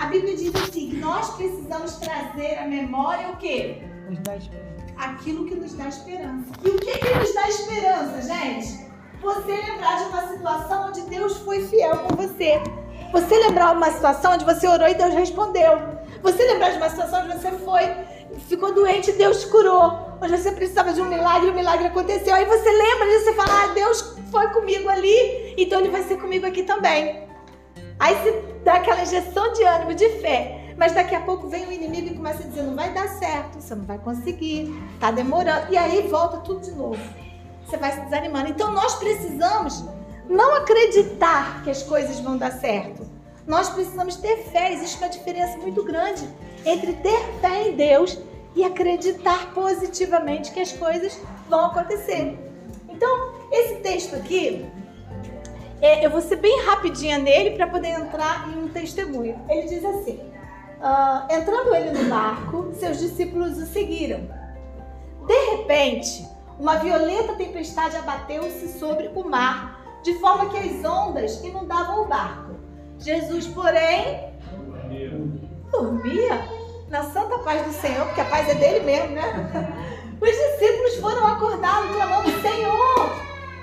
A Bíblia diz assim: que nós precisamos trazer à memória o quê? Nos dá esperança. Aquilo que nos dá esperança. E o que, que nos dá esperança, gente? Você lembrar de uma situação onde Deus foi fiel com você. Você lembrar uma situação onde você orou e Deus respondeu. Você lembrar de uma situação onde você foi, ficou doente e Deus curou. Onde você precisava de um milagre e o milagre aconteceu. Aí você lembra disso e fala: ah, Deus foi comigo ali, então Ele vai ser comigo aqui também. Aí você dá aquela injeção de ânimo, de fé. Mas daqui a pouco vem o inimigo e começa a dizer: não vai dar certo, você não vai conseguir, tá demorando. E aí volta tudo de novo. Você vai se desanimando. Então nós precisamos não acreditar que as coisas vão dar certo. Nós precisamos ter fé. Existe uma diferença muito grande entre ter fé em Deus e acreditar positivamente que as coisas vão acontecer. Então, esse texto aqui, é, eu vou ser bem rapidinha nele para poder entrar em um testemunho. Ele diz assim: uh, entrando ele no barco, seus discípulos o seguiram. De repente, uma violenta tempestade abateu-se sobre o mar, de forma que as ondas inundavam o barco. Jesus, porém, dormia na santa paz do Senhor, porque a paz é dele mesmo, né? Os discípulos foram acordados, clamando: Senhor,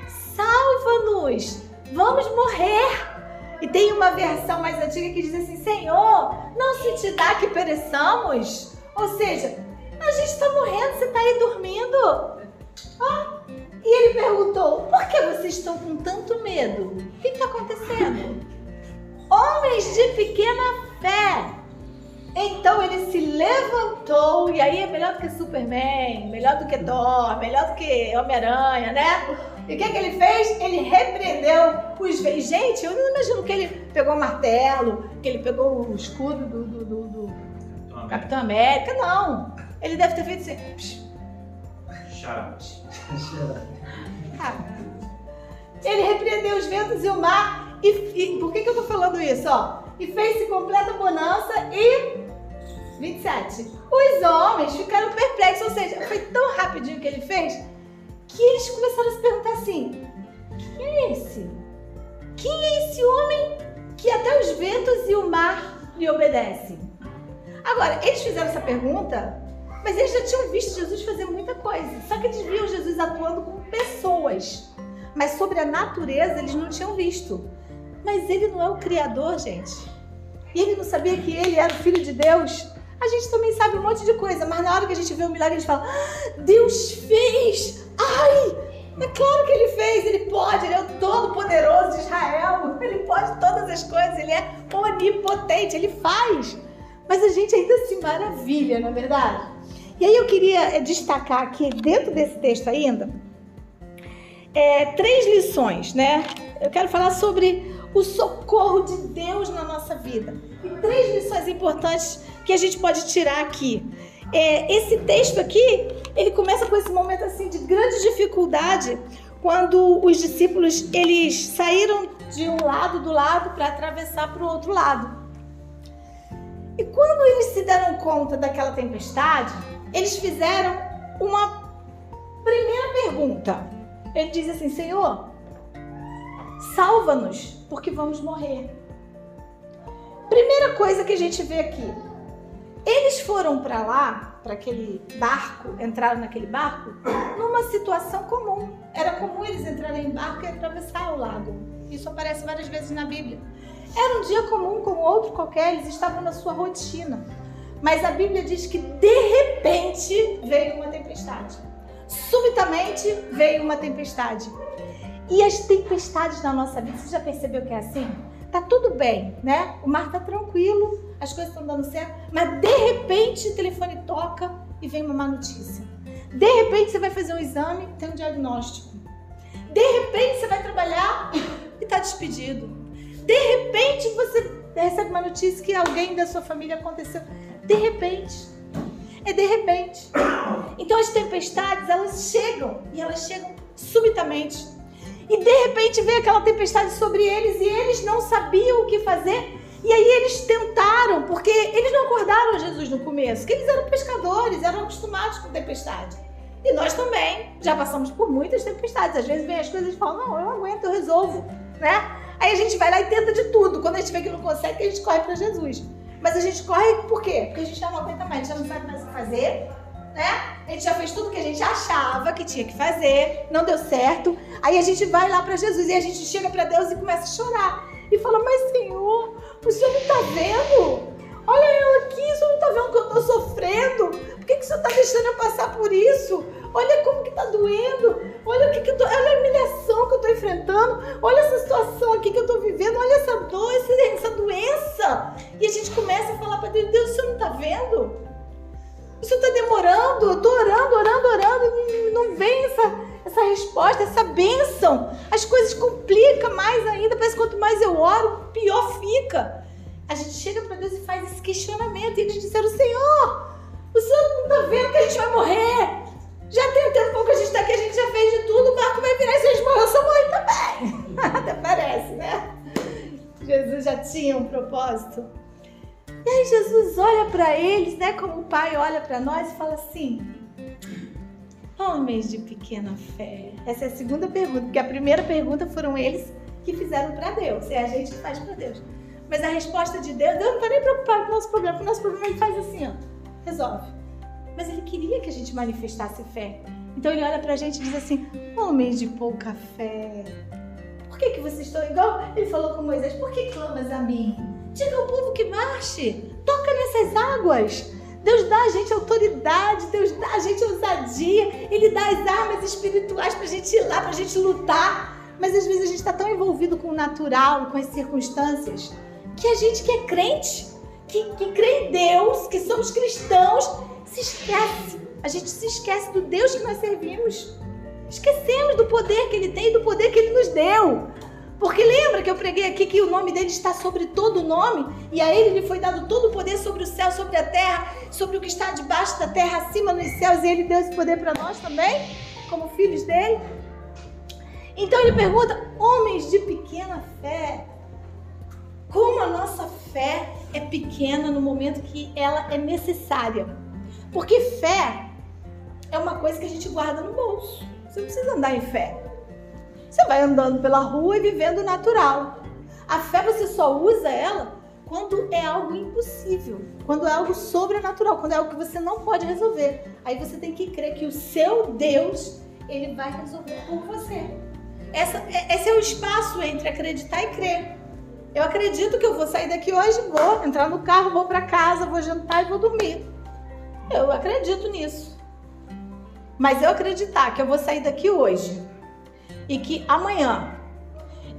salva-nos, vamos morrer. E tem uma versão mais antiga que diz assim: Senhor, não se te dá que pereçamos. Ou seja, a gente está morrendo, você está aí dormindo. Ah, e ele perguntou: Por que vocês estão com tanto medo? O que está acontecendo? Homens de pequena fé. Então ele se levantou, e aí é melhor do que Superman, melhor do que Thor, melhor do que Homem-Aranha, né? E o que, que ele fez? Ele repreendeu os veículos. Gente, eu não imagino que ele pegou o martelo, que ele pegou o escudo do, do, do, do Capitão América. Não. Ele deve ter feito assim. Chaves. Ah. Ele repreendeu os ventos e o mar. E, e por que, que eu tô falando isso? Ó, e fez-se completa bonança e 27. Os homens ficaram perplexos, ou seja, foi tão rapidinho que ele fez que eles começaram a se perguntar assim: quem é esse? Quem é esse homem que até os ventos e o mar lhe obedecem? Agora, eles fizeram essa pergunta, mas eles já tinham visto Jesus fazer muita coisa. Só que eles viam Jesus atuando com pessoas. Mas sobre a natureza eles não tinham visto. Mas ele não é o Criador, gente. E ele não sabia que ele era o Filho de Deus. A gente também sabe um monte de coisa, mas na hora que a gente vê o milagre, a gente fala: ah, Deus fez! Ai! É claro que ele fez, ele pode, ele é o todo-poderoso de Israel, ele pode todas as coisas, ele é onipotente, ele faz. Mas a gente ainda se maravilha, não é verdade? E aí eu queria eh, destacar aqui, dentro desse texto ainda, é, três lições, né? Eu quero falar sobre o socorro de Deus na nossa vida. E três lições importantes que a gente pode tirar aqui. É, esse texto aqui, ele começa com esse momento assim de grande dificuldade, quando os discípulos eles saíram de um lado do lado para atravessar para o outro lado. E quando eles se deram conta daquela tempestade, eles fizeram uma primeira pergunta. Ele diz assim: Senhor, salva-nos, porque vamos morrer. Primeira coisa que a gente vê aqui. Eles foram para lá, para aquele barco, entraram naquele barco, numa situação comum. Era comum eles entrarem em barco e atravessar o lago. Isso aparece várias vezes na Bíblia. Era um dia comum como outro qualquer, eles estavam na sua rotina. Mas a Bíblia diz que de repente veio uma tempestade. Subitamente veio uma tempestade. E as tempestades na nossa vida, você já percebeu que é assim? Tá tudo bem, né? O mar tá tranquilo, as coisas estão dando certo, mas de repente o telefone toca e vem uma má notícia. De repente você vai fazer um exame, tem um diagnóstico. De repente você vai trabalhar e tá despedido. De repente você recebe uma notícia que alguém da sua família aconteceu. De repente. É de repente. Então as tempestades, elas chegam e elas chegam subitamente. E de repente veio aquela tempestade sobre eles e eles não sabiam o que fazer. E aí eles tentaram, porque eles não acordaram Jesus no começo, que eles eram pescadores, eram acostumados com tempestade. E nós também já passamos por muitas tempestades. Às vezes vem as coisas e falam, não, eu aguento, eu resolvo, né? Aí a gente vai lá e tenta de tudo. Quando a gente vê que não consegue, a gente corre para Jesus. Mas a gente corre por quê? Porque a gente já não aguenta mais, já não sabe mais o que fazer, né? A gente já fez tudo que a gente achava que tinha que fazer, não deu certo. Aí a gente vai lá para Jesus e a gente chega para Deus e começa a chorar. E fala, mas Senhor, o Senhor não está vendo? Olha eu aqui, o Senhor não está vendo que eu estou sofrendo? Por que, que o Senhor está deixando eu passar por isso? Olha como que está doendo. Olha o que, que eu tô, olha a humilhação que eu estou enfrentando. Olha essa situação aqui que eu estou vivendo. Olha essa dor, essa, essa doença. E a gente começa a falar para Deus, Deus, o Senhor não está vendo? O Senhor está demorando, eu estou orando, orando, orando, não vem essa, essa resposta, essa bênção. As coisas complicam mais ainda, parece que quanto mais eu oro, pior fica. A gente chega para Deus e faz esse questionamento, e eles disseram, Senhor, o Senhor não está vendo que a gente vai morrer? Já tem um tempo que a gente está aqui, a gente já fez de tudo, o barco vai virar e se a gente morrer, eu sou mãe também. Até parece, né? Jesus já tinha um propósito. E aí Jesus olha para eles, né, como o Pai olha para nós e fala assim: Homens de pequena fé. Essa é a segunda pergunta, porque a primeira pergunta foram eles que fizeram para Deus, é a gente que faz para Deus. Mas a resposta de Deus, Deus não está nem preocupado com o nosso problema, porque o nosso problema ele faz assim, ó, resolve. Mas ele queria que a gente manifestasse fé. Então ele olha para a gente e diz assim: Homens de pouca fé, por que, que vocês estão igual? Ele falou com Moisés: Por que clamas a mim? Diga ao povo que marche, toca nessas águas. Deus dá a gente autoridade, Deus dá a gente ousadia, Ele dá as armas espirituais para a gente ir lá, para a gente lutar. Mas às vezes a gente está tão envolvido com o natural, com as circunstâncias, que a gente que é crente, que, que crê em Deus, que somos cristãos, se esquece. A gente se esquece do Deus que nós servimos. Esquecemos do poder que Ele tem e do poder que Ele nos deu. Porque lembra que eu preguei aqui que o nome dele está sobre todo nome? E a ele lhe foi dado todo o poder sobre o céu, sobre a terra, sobre o que está debaixo da terra, acima nos céus. E ele deu esse poder para nós também, como filhos dele. Então ele pergunta: homens de pequena fé, como a nossa fé é pequena no momento que ela é necessária? Porque fé é uma coisa que a gente guarda no bolso. Você não precisa andar em fé. Você vai andando pela rua e vivendo natural. A fé você só usa ela quando é algo impossível, quando é algo sobrenatural, quando é algo que você não pode resolver. Aí você tem que crer que o seu Deus, ele vai resolver por você. Essa, é, esse é o espaço entre acreditar e crer. Eu acredito que eu vou sair daqui hoje, vou entrar no carro, vou para casa, vou jantar e vou dormir. Eu acredito nisso. Mas eu acreditar que eu vou sair daqui hoje e que amanhã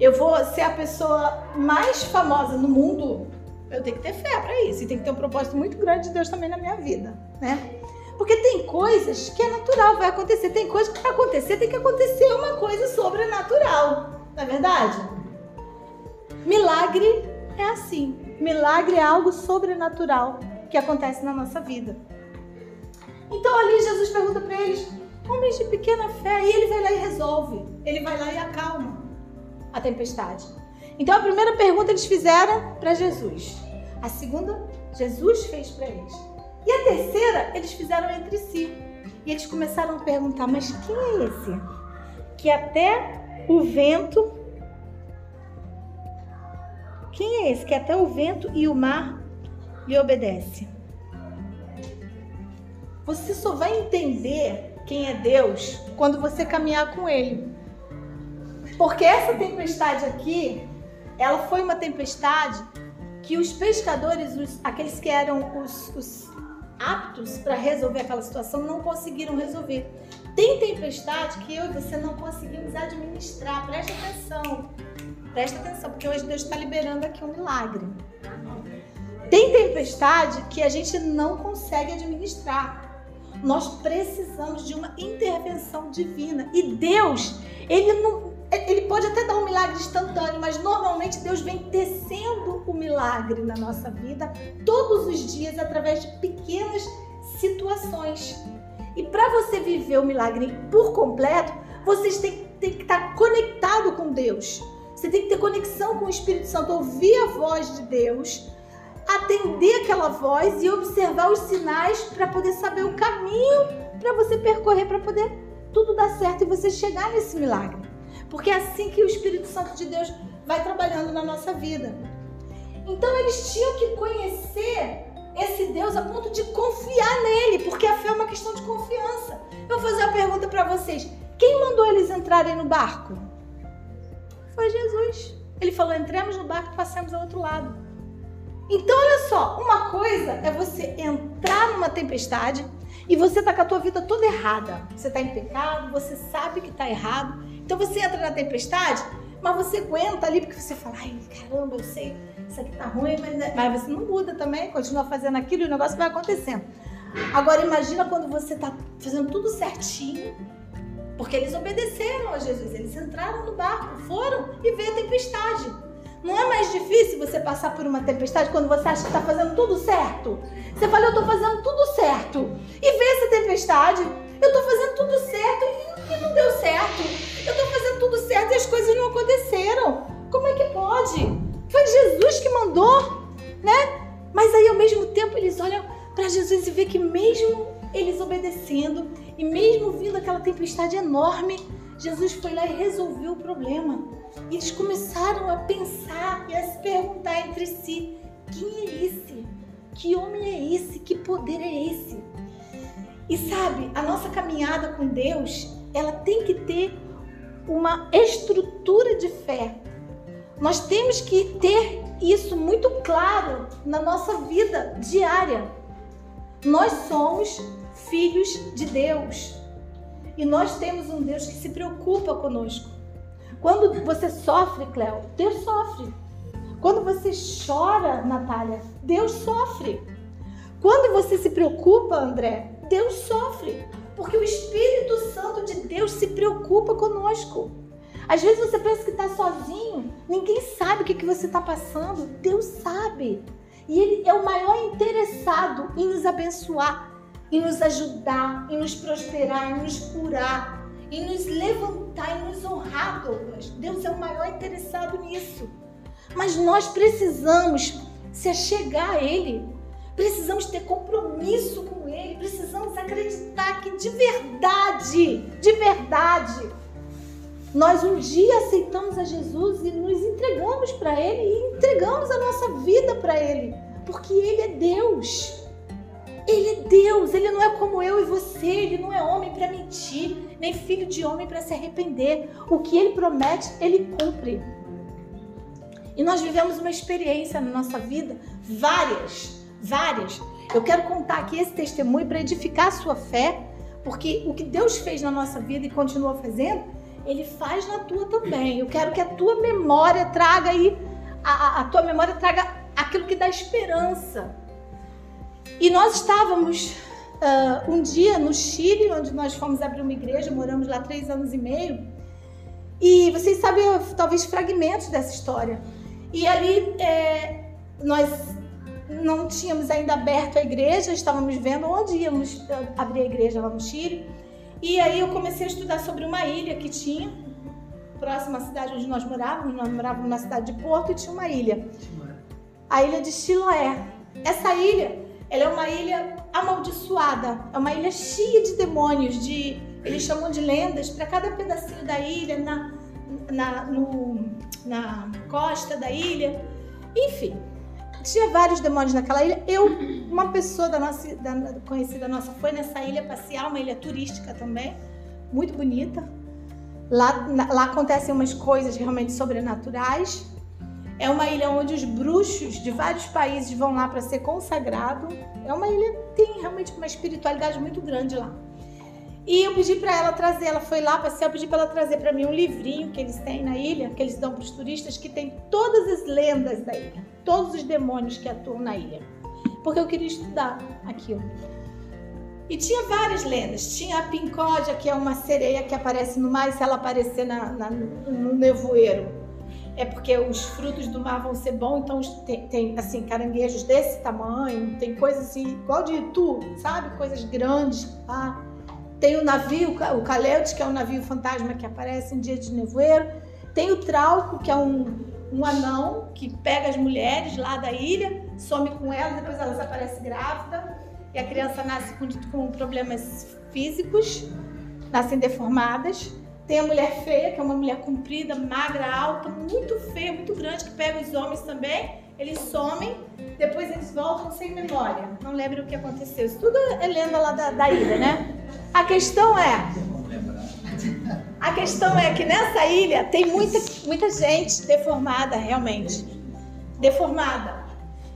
eu vou ser a pessoa mais famosa no mundo, eu tenho que ter fé para isso. E tem que ter um propósito muito grande de Deus também na minha vida, né? Porque tem coisas que é natural, vai acontecer. Tem coisas que para acontecer tem que acontecer uma coisa sobrenatural, não é verdade? Milagre é assim. Milagre é algo sobrenatural que acontece na nossa vida. Então ali Jesus pergunta para eles: Homens de pequena fé. E ele vai lá e resolve. Ele vai lá e acalma a tempestade. Então a primeira pergunta eles fizeram para Jesus. A segunda, Jesus fez para eles. E a terceira, eles fizeram entre si. E eles começaram a perguntar: mas quem é esse? Que até o vento. Quem é esse que até o vento e o mar lhe obedece? Você só vai entender quem é Deus quando você caminhar com Ele. Porque essa tempestade aqui, ela foi uma tempestade que os pescadores, os, aqueles que eram os, os aptos para resolver aquela situação, não conseguiram resolver. Tem tempestade que eu e você não conseguimos administrar. Preste atenção. Presta atenção, porque hoje Deus está liberando aqui um milagre. Tem tempestade que a gente não consegue administrar nós precisamos de uma intervenção divina. E Deus, ele não ele pode até dar um milagre instantâneo, mas normalmente Deus vem tecendo o milagre na nossa vida todos os dias através de pequenas situações. E para você viver o milagre por completo, vocês têm, têm que estar conectado com Deus. Você tem que ter conexão com o Espírito Santo, ouvir a voz de Deus atender aquela voz e observar os sinais para poder saber o caminho para você percorrer, para poder tudo dar certo e você chegar nesse milagre. Porque é assim que o Espírito Santo de Deus vai trabalhando na nossa vida. Então eles tinham que conhecer esse Deus a ponto de confiar nele, porque a fé é uma questão de confiança. Eu vou fazer uma pergunta para vocês: quem mandou eles entrarem no barco? Foi Jesus. Ele falou: entremos no barco e passemos ao outro lado. Então, olha só, uma coisa é você entrar numa tempestade e você tá com a tua vida toda errada. Você tá em pecado, você sabe que tá errado. Então você entra na tempestade, mas você aguenta ali porque você fala, ai caramba, eu sei, isso aqui tá ruim, mas, né? mas você não muda também, continua fazendo aquilo e o negócio vai acontecendo. Agora imagina quando você tá fazendo tudo certinho, porque eles obedeceram a Jesus, eles entraram no barco, foram e veio a tempestade. Não é mais difícil você passar por uma tempestade quando você acha que está fazendo tudo certo? Você fala, eu estou fazendo tudo certo. E vê essa tempestade, eu estou fazendo tudo certo e não deu certo. Eu estou fazendo tudo certo e as coisas não aconteceram. Como é que pode? Foi Jesus que mandou, né? Mas aí ao mesmo tempo eles olham para Jesus e vê que mesmo eles obedecendo e mesmo vindo aquela tempestade enorme, Jesus foi lá e resolveu o problema. E eles começaram a pensar e a se perguntar entre si: quem é esse? Que homem é esse? Que poder é esse? E sabe, a nossa caminhada com Deus, ela tem que ter uma estrutura de fé. Nós temos que ter isso muito claro na nossa vida diária. Nós somos filhos de Deus. E nós temos um Deus que se preocupa conosco. Quando você sofre, Cléo, Deus sofre. Quando você chora, Natália, Deus sofre. Quando você se preocupa, André, Deus sofre. Porque o Espírito Santo de Deus se preocupa conosco. Às vezes você pensa que está sozinho, ninguém sabe o que, que você está passando. Deus sabe. E Ele é o maior interessado em nos abençoar, em nos ajudar, em nos prosperar, em nos curar, em nos levantar, em nos honrar, Douglas. Deus é o maior interessado nisso. Mas nós precisamos se achegar a Ele, precisamos ter compromisso com Ele, precisamos acreditar que de verdade, de verdade, nós um dia aceitamos a Jesus e nos entregamos para Ele e entregamos a nossa vida para Ele, porque Ele é Deus. Ele é Deus, ele não é como eu e você, ele não é homem para mentir, nem filho de homem para se arrepender. O que ele promete, ele cumpre. E nós vivemos uma experiência na nossa vida, várias, várias. Eu quero contar aqui esse testemunho para edificar a sua fé, porque o que Deus fez na nossa vida e continua fazendo, ele faz na tua também. Eu quero que a tua memória traga aí, a, a, tua memória traga aquilo que dá esperança e nós estávamos uh, um dia no Chile, onde nós fomos abrir uma igreja, moramos lá três anos e meio. E vocês sabem, talvez, fragmentos dessa história. E ali é, nós não tínhamos ainda aberto a igreja, estávamos vendo onde íamos abrir a igreja lá no Chile. E aí eu comecei a estudar sobre uma ilha que tinha, próxima à cidade onde nós morávamos. Nós morávamos numa cidade de Porto e tinha uma ilha. A ilha de Chiloé. Essa ilha ela é uma ilha amaldiçoada, é uma ilha cheia de demônios, de eles chamam de lendas para cada pedacinho da ilha, na, na, no, na costa da ilha, enfim. Tinha vários demônios naquela ilha. Eu, uma pessoa da nossa, da, conhecida nossa, foi nessa ilha passear, uma ilha turística também, muito bonita. Lá, na, lá acontecem umas coisas realmente sobrenaturais. É uma ilha onde os bruxos de vários países vão lá para ser consagrado. É uma ilha que tem realmente uma espiritualidade muito grande lá. E eu pedi para ela trazer, ela foi lá passear, eu pedi para ela trazer para mim um livrinho que eles têm na ilha, que eles dão para os turistas, que tem todas as lendas da ilha, todos os demônios que atuam na ilha. Porque eu queria estudar aquilo. E tinha várias lendas. Tinha a pincódia, que é uma sereia que aparece no mar, e se ela aparecer na, na, no nevoeiro, é porque os frutos do mar vão ser bons, então tem, tem, assim, caranguejos desse tamanho, tem coisas assim, igual de Itu, sabe? Coisas grandes. Ah. Tem o navio, o Caleute, que é um navio fantasma que aparece em dia de nevoeiro. Tem o Trauco, que é um, um anão que pega as mulheres lá da ilha, some com elas, depois elas aparecem grávidas e a criança nasce com, com problemas físicos, nascem deformadas. Tem a mulher feia, que é uma mulher comprida, magra, alta, muito feia, muito grande, que pega os homens também eles somem, depois eles voltam sem memória. Não lembro o que aconteceu. Isso tudo é lenda lá da, da ilha, né? A questão é. A questão é que nessa ilha tem muita, muita gente deformada, realmente. Deformada.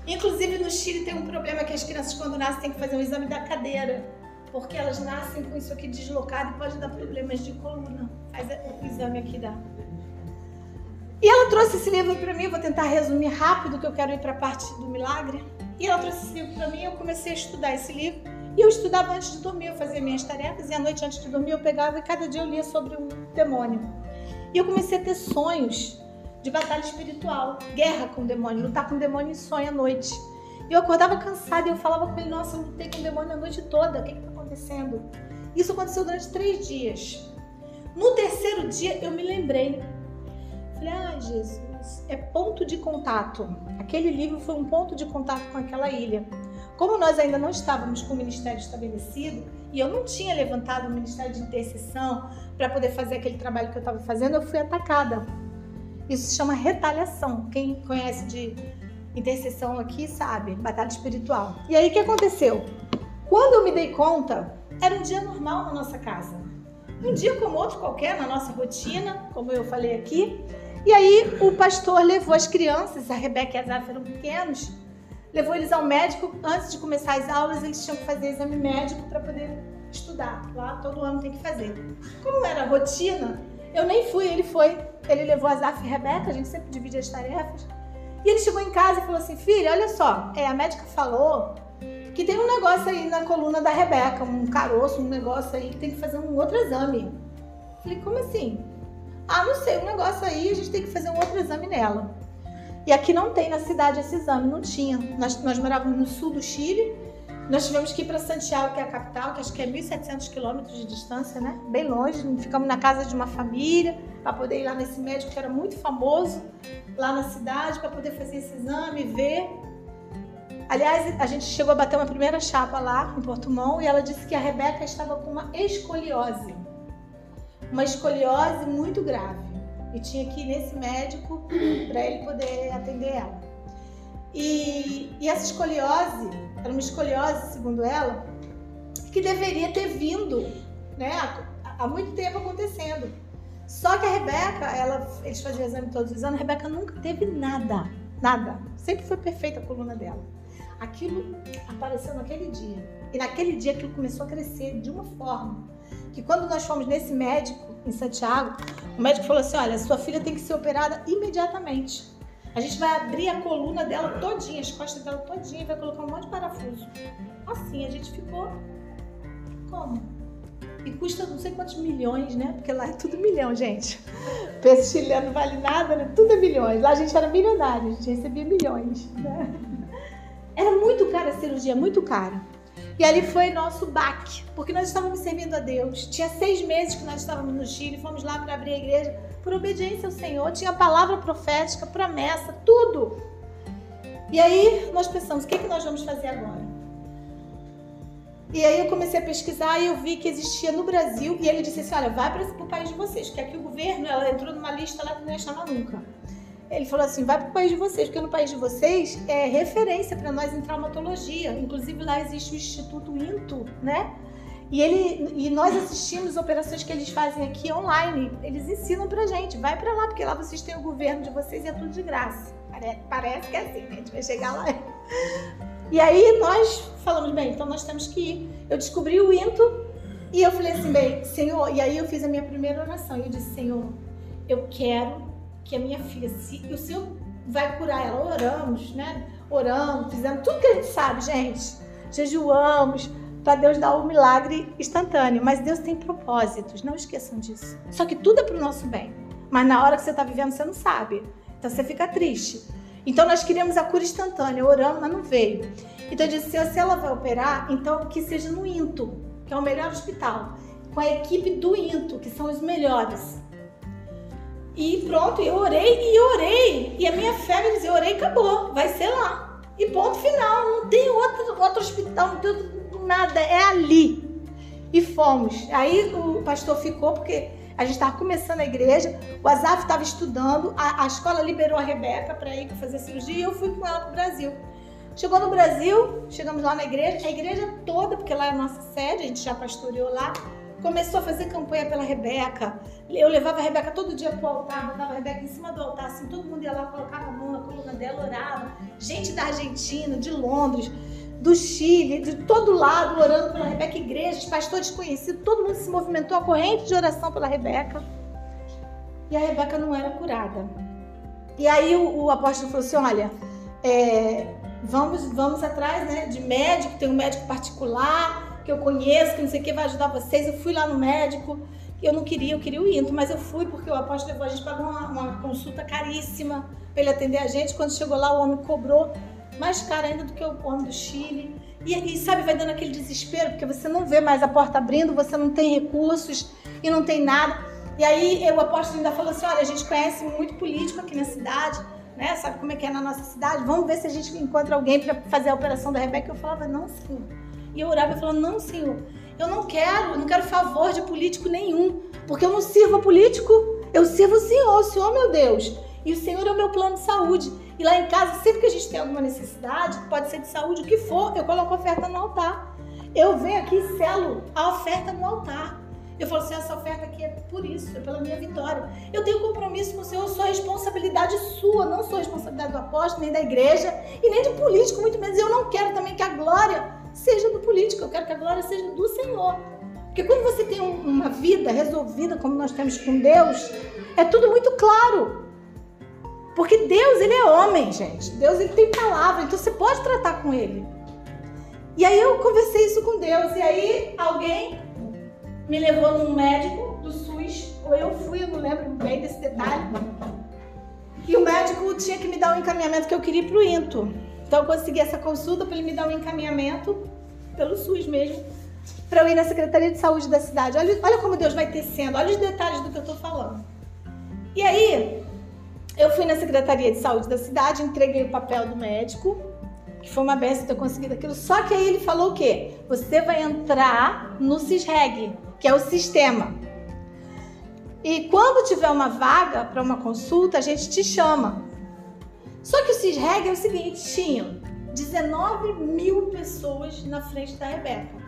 Inclusive no Chile tem um problema que as crianças quando nascem têm que fazer um exame da cadeira. Porque elas nascem com isso aqui deslocado e pode dar problemas de coluna. Faz o exame aqui da. E ela trouxe esse livro para mim, vou tentar resumir rápido que eu quero ir para a parte do milagre. E ela trouxe esse livro para mim, eu comecei a estudar esse livro. E eu estudava antes de dormir, eu fazia minhas tarefas e à noite antes de dormir eu pegava e cada dia eu lia sobre um demônio. E eu comecei a ter sonhos de batalha espiritual, guerra com o demônio, lutar com o demônio em sonho à noite. E eu acordava cansada e eu falava com ele, nossa, eu lutei com o demônio a noite toda, o que está acontecendo? Isso aconteceu durante três dias. No terceiro dia eu me lembrei. Falei, ah, Jesus, é ponto de contato. Aquele livro foi um ponto de contato com aquela ilha. Como nós ainda não estávamos com o ministério estabelecido e eu não tinha levantado o ministério de intercessão para poder fazer aquele trabalho que eu estava fazendo, eu fui atacada. Isso se chama retaliação. Quem conhece de intercessão aqui sabe, batalha espiritual. E aí o que aconteceu? Quando eu me dei conta, era um dia normal na nossa casa. Um dia como outro qualquer, na nossa rotina, como eu falei aqui. E aí o pastor levou as crianças, a Rebeca e a Zaf eram pequenos, levou eles ao médico. Antes de começar as aulas, eles tinham que fazer exame médico para poder estudar. Lá todo ano tem que fazer. Como era rotina, eu nem fui, ele foi. Ele levou a Zaf e a Rebeca, a gente sempre divide as tarefas. E ele chegou em casa e falou assim: Filha, olha só, é, a médica falou que tem um negócio aí na coluna da Rebeca, um caroço, um negócio aí que tem que fazer um outro exame. Falei: Como assim? Ah, não sei, um negócio aí, a gente tem que fazer um outro exame nela. E aqui não tem na cidade esse exame, não tinha. Nós, nós morávamos no sul do Chile, nós tivemos que ir para Santiago, que é a capital, que acho que é 1.700 quilômetros de distância, né? Bem longe. Ficamos na casa de uma família para poder ir lá nesse médico que era muito famoso lá na cidade para poder fazer esse exame, ver. Aliás, a gente chegou a bater uma primeira chapa lá em Portumão e ela disse que a Rebeca estava com uma escoliose. Uma escoliose muito grave e tinha que ir nesse médico para ele poder atender ela. E, e, essa escoliose, era uma escoliose, segundo ela, que deveria ter vindo né, há, muito tempo acontecendo. Só que a Rebeca, ela, eles faziam exame todos os anos, a Rebeca nunca teve nada, nada. Sempre foi perfeita a coluna dela. Aquilo apareceu naquele dia. E naquele dia aquilo começou a crescer de uma forma que quando nós fomos nesse médico, em Santiago, o médico falou assim: olha, sua filha tem que ser operada imediatamente. A gente vai abrir a coluna dela todinha, as costas dela todinha e vai colocar um monte de parafuso. Assim, a gente ficou. Como? E custa não sei quantos milhões, né? Porque lá é tudo milhão, gente. Peso chileno não vale nada, né? Tudo é milhões. Lá a gente era milionário, a gente recebia milhões. Né? Era muito cara a cirurgia, muito cara. E ali foi nosso baque, porque nós estávamos servindo a Deus. Tinha seis meses que nós estávamos no Chile, fomos lá para abrir a igreja por obediência ao Senhor. Tinha palavra profética, promessa, tudo. E aí nós pensamos, o que, é que nós vamos fazer agora? E aí eu comecei a pesquisar e eu vi que existia no Brasil, e ele disse assim, olha, vai para o país de vocês, que aqui o governo, ela entrou numa lista que não ia chamar nunca. Ele falou assim: vai para o país de vocês, porque no país de vocês é referência para nós em traumatologia. Inclusive lá existe o Instituto INTO, né? E, ele, e nós assistimos operações que eles fazem aqui online. Eles ensinam pra gente, vai para lá, porque lá vocês têm o governo de vocês e é tudo de graça. Parece, parece que é assim, né? A gente vai chegar lá. E aí nós falamos, bem, então nós temos que ir. Eu descobri o INTO e eu falei assim, bem, Senhor, e aí eu fiz a minha primeira oração. E eu disse, Senhor, eu quero que a minha filha, se o Senhor vai curar ela, oramos, né? Oramos, fizemos tudo que a gente sabe, gente. Jejuamos para Deus dar o um milagre instantâneo. Mas Deus tem propósitos, não esqueçam disso. Só que tudo é para o nosso bem. Mas na hora que você está vivendo, você não sabe. Então você fica triste. Então nós queríamos a cura instantânea, oramos, mas não veio. Então eu disse: se ela vai operar, então que seja no INTO, que é o melhor hospital, com a equipe do INTO, que são os melhores. E pronto, eu orei e orei. E a minha fé me dizia, orei acabou, vai ser lá. E ponto final, não tem outro, outro hospital, não tem nada, é ali. E fomos. Aí o pastor ficou, porque a gente estava começando a igreja, o Azaf estava estudando, a, a, escola liberou a Rebeca para ir fazer cirurgia e eu fui com ela para o Brasil. Chegou no Brasil, chegamos lá na igreja, a igreja toda, porque lá é a nossa sede, a gente já pastoreou lá, começou a fazer campanha pela Rebeca. Eu levava a Rebeca todo dia pro altar, botava a Rebeca em cima do altar, assim, todo mundo ia lá, colocava a mão na coluna dela, orava. Gente da Argentina, de Londres, do Chile, de todo lado, orando pela Rebeca, igrejas, pastores conhecidos, todo mundo se movimentou, a corrente de oração pela Rebeca. E a Rebeca não era curada. E aí o, o apóstolo falou assim: olha, é, vamos, vamos atrás né, de médico, tem um médico particular que eu conheço, que não sei o que vai ajudar vocês. Eu fui lá no médico, eu não queria, eu queria o INTO, mas eu fui porque o apóstolo levou a gente pagou uma, uma consulta caríssima para ele atender a gente. Quando chegou lá, o homem cobrou mais caro ainda do que o homem do Chile. E, e, sabe, vai dando aquele desespero, porque você não vê mais a porta abrindo, você não tem recursos e não tem nada. E aí o apóstolo ainda falou assim: olha, a gente conhece muito político aqui na cidade né? Sabe como é que é na nossa cidade? Vamos ver se a gente encontra alguém para fazer a operação da Rebeca. Eu falava, não, senhor. E eu orava e falava, não, senhor, eu não quero, eu não quero favor de político nenhum, porque eu não sirvo a político, eu sirvo o Senhor, o Senhor, meu Deus. E o Senhor é o meu plano de saúde. E lá em casa, sempre que a gente tem alguma necessidade, pode ser de saúde, o que for, eu coloco a oferta no altar. Eu venho aqui e selo a oferta no altar. Eu falo assim, essa oferta aqui é por isso, é pela minha vitória. Eu tenho compromisso com o Senhor, sou responsabilidade sua, não sou responsabilidade do apóstolo, nem da igreja, e nem de político, muito menos. Eu não quero também que a glória seja do político, eu quero que a glória seja do Senhor. Porque quando você tem uma vida resolvida como nós temos com Deus, é tudo muito claro. Porque Deus, ele é homem, gente. Deus, ele tem palavra, então você pode tratar com ele. E aí eu conversei isso com Deus, e aí alguém me levou num médico do SUS, ou eu fui, eu não lembro bem desse detalhe. E o médico tinha que me dar um encaminhamento que eu queria para o INTO. Então eu consegui essa consulta para ele me dar um encaminhamento pelo SUS mesmo, para eu ir na Secretaria de Saúde da cidade. Olha, olha como Deus vai tecendo, olha os detalhes do que eu estou falando. E aí, eu fui na Secretaria de Saúde da cidade, entreguei o papel do médico, que foi uma benção ter conseguido aquilo. Só que aí ele falou o quê? Você vai entrar no CISREG, que é o sistema. E quando tiver uma vaga para uma consulta, a gente te chama. Só que o CISREG é o seguinte: tinham 19 mil pessoas na frente da Rebeca.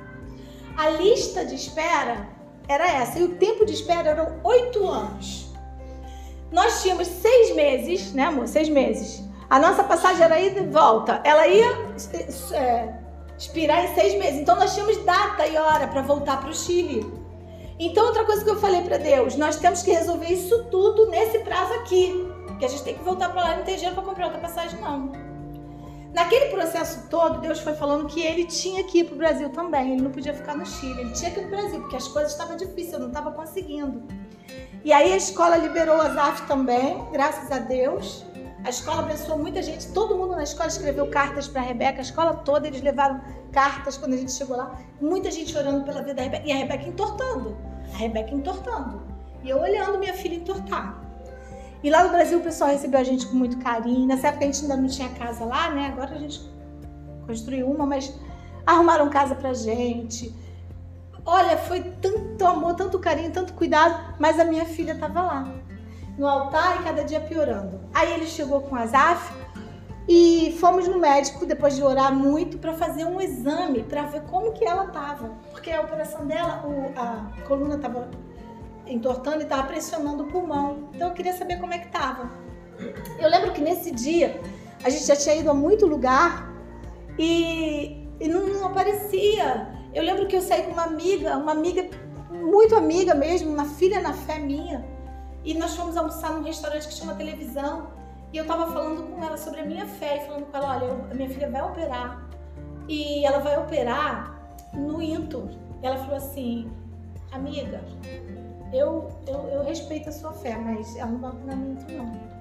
A lista de espera era essa, e o tempo de espera eram oito anos. Nós tínhamos seis meses, né, amor? Seis meses. A nossa passagem era ida e volta. Ela ia é, expirar em seis meses. Então nós tínhamos data e hora para voltar para o Chile. Então, outra coisa que eu falei para Deus, nós temos que resolver isso tudo nesse prazo aqui. Que a gente tem que voltar para lá e não tem dinheiro para comprar outra passagem, não. Naquele processo todo, Deus foi falando que ele tinha que ir para o Brasil também. Ele não podia ficar no Chile, ele tinha que ir para o Brasil, porque as coisas estavam difíceis, eu não estava conseguindo. E aí a escola liberou a ZAF também, graças a Deus. A escola abençoou muita gente, todo mundo na escola escreveu cartas para a Rebeca, a escola toda eles levaram cartas quando a gente chegou lá. Muita gente orando pela vida da Rebeca. E a Rebeca entortando. A Rebeca entortando. E eu olhando minha filha entortar. E lá no Brasil o pessoal recebeu a gente com muito carinho. Nessa época a gente ainda não tinha casa lá, né? Agora a gente construiu uma, mas arrumaram casa pra gente. Olha, foi tanto amor, tanto carinho, tanto cuidado, mas a minha filha estava lá, no altar e cada dia piorando. Aí ele chegou com Azaf, e fomos no médico depois de orar muito para fazer um exame para ver como que ela estava, porque a operação dela, o, a coluna estava entortando e estava pressionando o pulmão. Então eu queria saber como é que estava. Eu lembro que nesse dia a gente já tinha ido a muito lugar e, e não, não aparecia. Eu lembro que eu saí com uma amiga, uma amiga muito amiga mesmo, uma filha na fé minha, e nós fomos almoçar num restaurante que chama Televisão. E eu estava falando com ela sobre a minha fé e falando com ela, olha, eu, a minha filha vai operar e ela vai operar no INTO. Ela falou assim, amiga, eu, eu, eu respeito a sua fé, mas ela não operar no INTO não.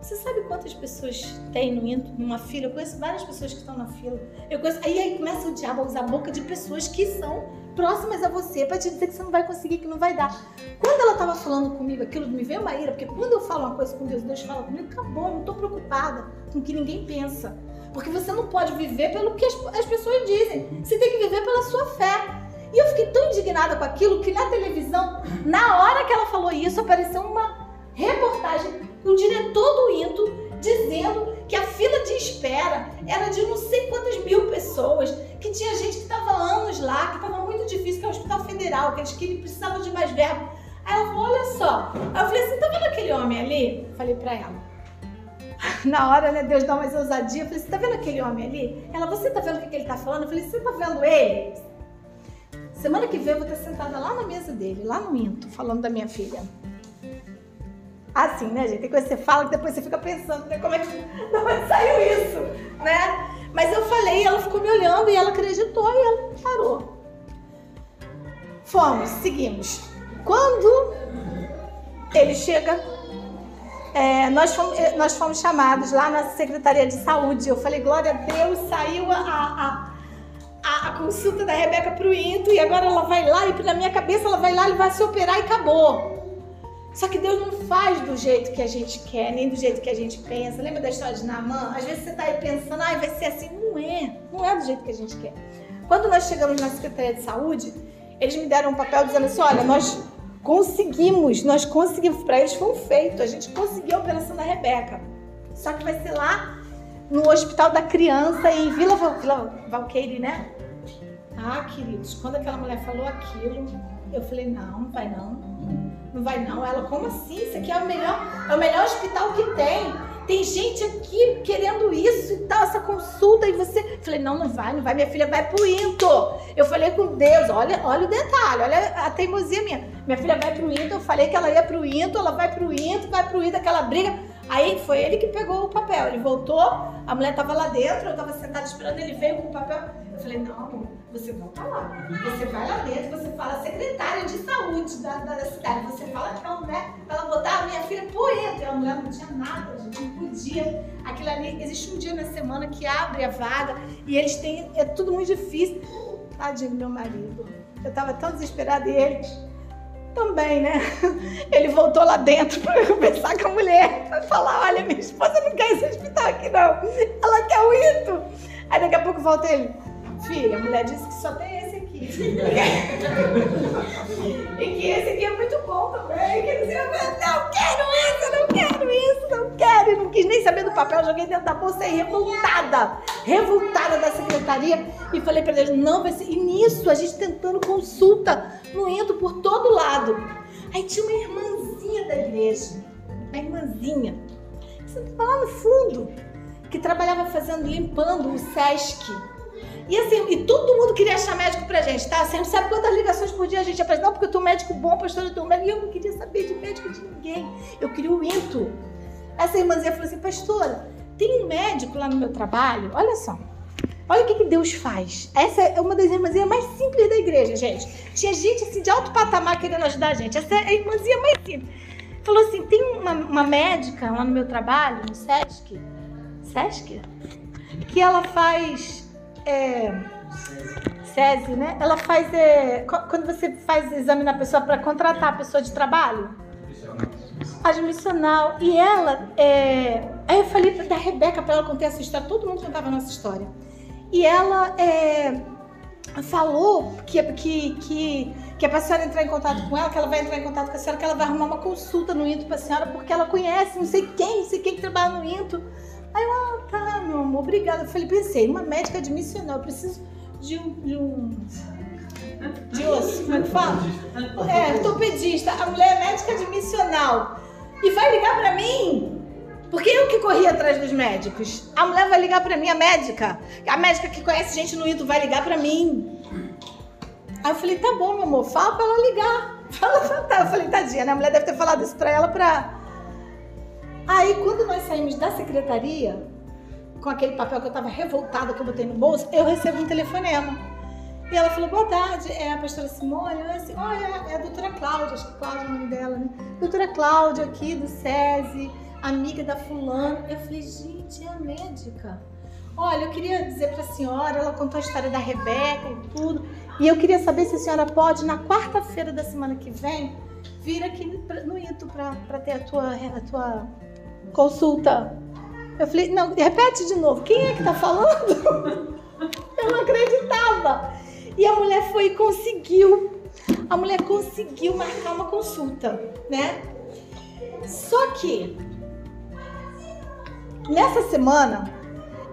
Você sabe quantas pessoas tem no INTO, numa fila? Eu conheço várias pessoas que estão na fila. Eu conheço, aí, aí começa o diabo a usar a boca de pessoas que são próximas a você para te dizer que você não vai conseguir, que não vai dar. Quando ela estava falando comigo aquilo, me veio uma ira, porque quando eu falo uma coisa com Deus, Deus fala comigo, acabou, eu não estou preocupada com o que ninguém pensa. Porque você não pode viver pelo que as, as pessoas dizem. Você tem que viver pela sua fé. E eu fiquei tão indignada com aquilo que na televisão, na hora que ela falou isso, apareceu uma reportagem o diretor do INTO dizendo que a fila de espera era de não sei quantas mil pessoas, que tinha gente que estava anos lá, que estava muito difícil, que é o Hospital Federal, que eles que precisavam de mais verbo. Aí ela falou, olha só. Aí eu falei assim, tá vendo aquele homem ali? Falei pra ela. Na hora, né, Deus dá mais ousadia. Eu falei, você tá vendo aquele homem ali? Ela, você tá vendo o que, que ele tá falando? Eu falei, você tá vendo ele? Semana que vem eu vou estar sentada lá na mesa dele, lá no Minto, falando da minha filha. Assim, né, gente? Tem coisa que você fala que depois você fica pensando, né? Como é que não saiu isso, né? Mas eu falei, ela ficou me olhando e ela acreditou e ela parou. Fomos, seguimos. Quando ele chega, é, nós, fomos, é, nós fomos chamados lá na Secretaria de Saúde. Eu falei, glória a Deus, saiu a, a a, a consulta da Rebeca para o Into e agora ela vai lá e na minha cabeça ela vai lá e vai se operar e acabou. Só que Deus não faz do jeito que a gente quer, nem do jeito que a gente pensa. Lembra da história de Naamã? Às vezes você está aí pensando, ah, vai ser assim. Não é. Não é do jeito que a gente quer. Quando nós chegamos na Secretaria de Saúde, eles me deram um papel dizendo assim, olha, nós conseguimos, nós conseguimos. Para eles foi um feito. A gente conseguiu a operação da Rebeca. Só que vai ser lá no Hospital da Criança em Vila, Vila Valqueire, né? Ah, queridos, quando aquela mulher falou aquilo, eu falei, não, não vai não. Não vai não. Ela, como assim? Isso aqui é o melhor, é o melhor hospital que tem. Tem gente aqui querendo isso e tal, essa consulta, e você. Eu falei, não, não vai, não vai, minha filha vai pro Into. Eu falei com Deus, olha, olha o detalhe, olha a teimosia minha. Minha filha vai pro Into, eu falei que ela ia pro Into, ela vai pro Into, vai pro Into, aquela briga. Aí foi ele que pegou o papel. Ele voltou, a mulher estava lá dentro, eu estava sentada esperando, ele veio com o papel. Eu falei, não, você volta lá. Você vai lá dentro, você fala secretária de saúde da, da, da cidade. Você fala que a mulher, para ela botar a minha filha dentro. E a mulher não tinha nada, gente, não podia. Aquilo ali, existe um dia na semana que abre a vaga e eles têm, é tudo muito difícil. Tadinho do meu marido. Eu estava tão desesperada e ele também, né? Ele voltou lá dentro para conversar com a mulher, para falar: olha, minha esposa não quer esse hospital aqui, não. Ela quer o Ito. Aí daqui a pouco volta ele: filha, a mulher disse que só tem. E que esse aqui é muito bom também. Que ele não quero isso, não quero isso, não quero. E não quis nem saber do papel, joguei dentro da bolsa e revoltada, revoltada da secretaria. E falei para eles: não vai ser. E nisso, a gente tentando consulta no Ito por todo lado. Aí tinha uma irmãzinha da igreja, uma irmãzinha, que lá no fundo, que trabalhava fazendo, limpando o Sesc e assim, e todo mundo queria achar médico pra gente, tá? Você não sabe quantas ligações por dia a gente apresenta. Não, porque eu tô médico bom, pastor, eu tô médico. E eu não queria saber de médico de ninguém. Eu queria o INTO. Essa irmãzinha falou assim, pastora, tem um médico lá no meu trabalho, olha só. Olha o que, que Deus faz. Essa é uma das irmãzinhas mais simples da igreja, gente. Tinha gente assim de alto patamar querendo ajudar a gente. Essa é a irmãzinha mais simples. Falou assim: tem uma, uma médica lá no meu trabalho, no SESC, SESC, que ela faz é, SESI, né? Ela faz. É, quando você faz exame na pessoa para contratar a pessoa de trabalho? Admissional. E ela. É, aí eu falei da Rebeca para ela contar essa história. Todo mundo contava a nossa história. E ela é, falou que, que, que, que é para a senhora entrar em contato com ela, que ela vai entrar em contato com a senhora, que ela vai arrumar uma consulta no INTO para a senhora, porque ela conhece não sei quem, não sei quem que trabalha no INTO. Aí eu, ah, tá, meu amor, obrigada. Eu falei, pensei, uma médica admissional, eu preciso de um. De um de osso, como é que fala? É, ortopedista. A mulher é médica admissional. E vai ligar pra mim? Porque eu que corri atrás dos médicos. A mulher vai ligar pra mim, a médica. A médica que conhece gente no Ito vai ligar pra mim. Aí eu falei, tá bom, meu amor, fala pra ela ligar. Fala, tá. Eu falei, tadinha, né? A mulher deve ter falado isso pra ela pra Aí, quando nós saímos da secretaria, com aquele papel que eu estava revoltada que eu botei no bolso, eu recebo um telefonema. E ela falou, boa tarde, é a pastora Simone? Eu assim, olha, é a doutora Cláudia, acho que Cláudia é o nome dela, né? Doutora Cláudia aqui do SESI, amiga da fulana. Eu falei, gente, é a médica. Olha, eu queria dizer para a senhora, ela contou a história da Rebeca e tudo, e eu queria saber se a senhora pode, na quarta-feira da semana que vem, vir aqui no INTO para ter a tua, a tua consulta. Eu falei, não, repete de novo, quem é que tá falando? Eu não acreditava. E a mulher foi e conseguiu. A mulher conseguiu marcar uma consulta, né? Só que nessa semana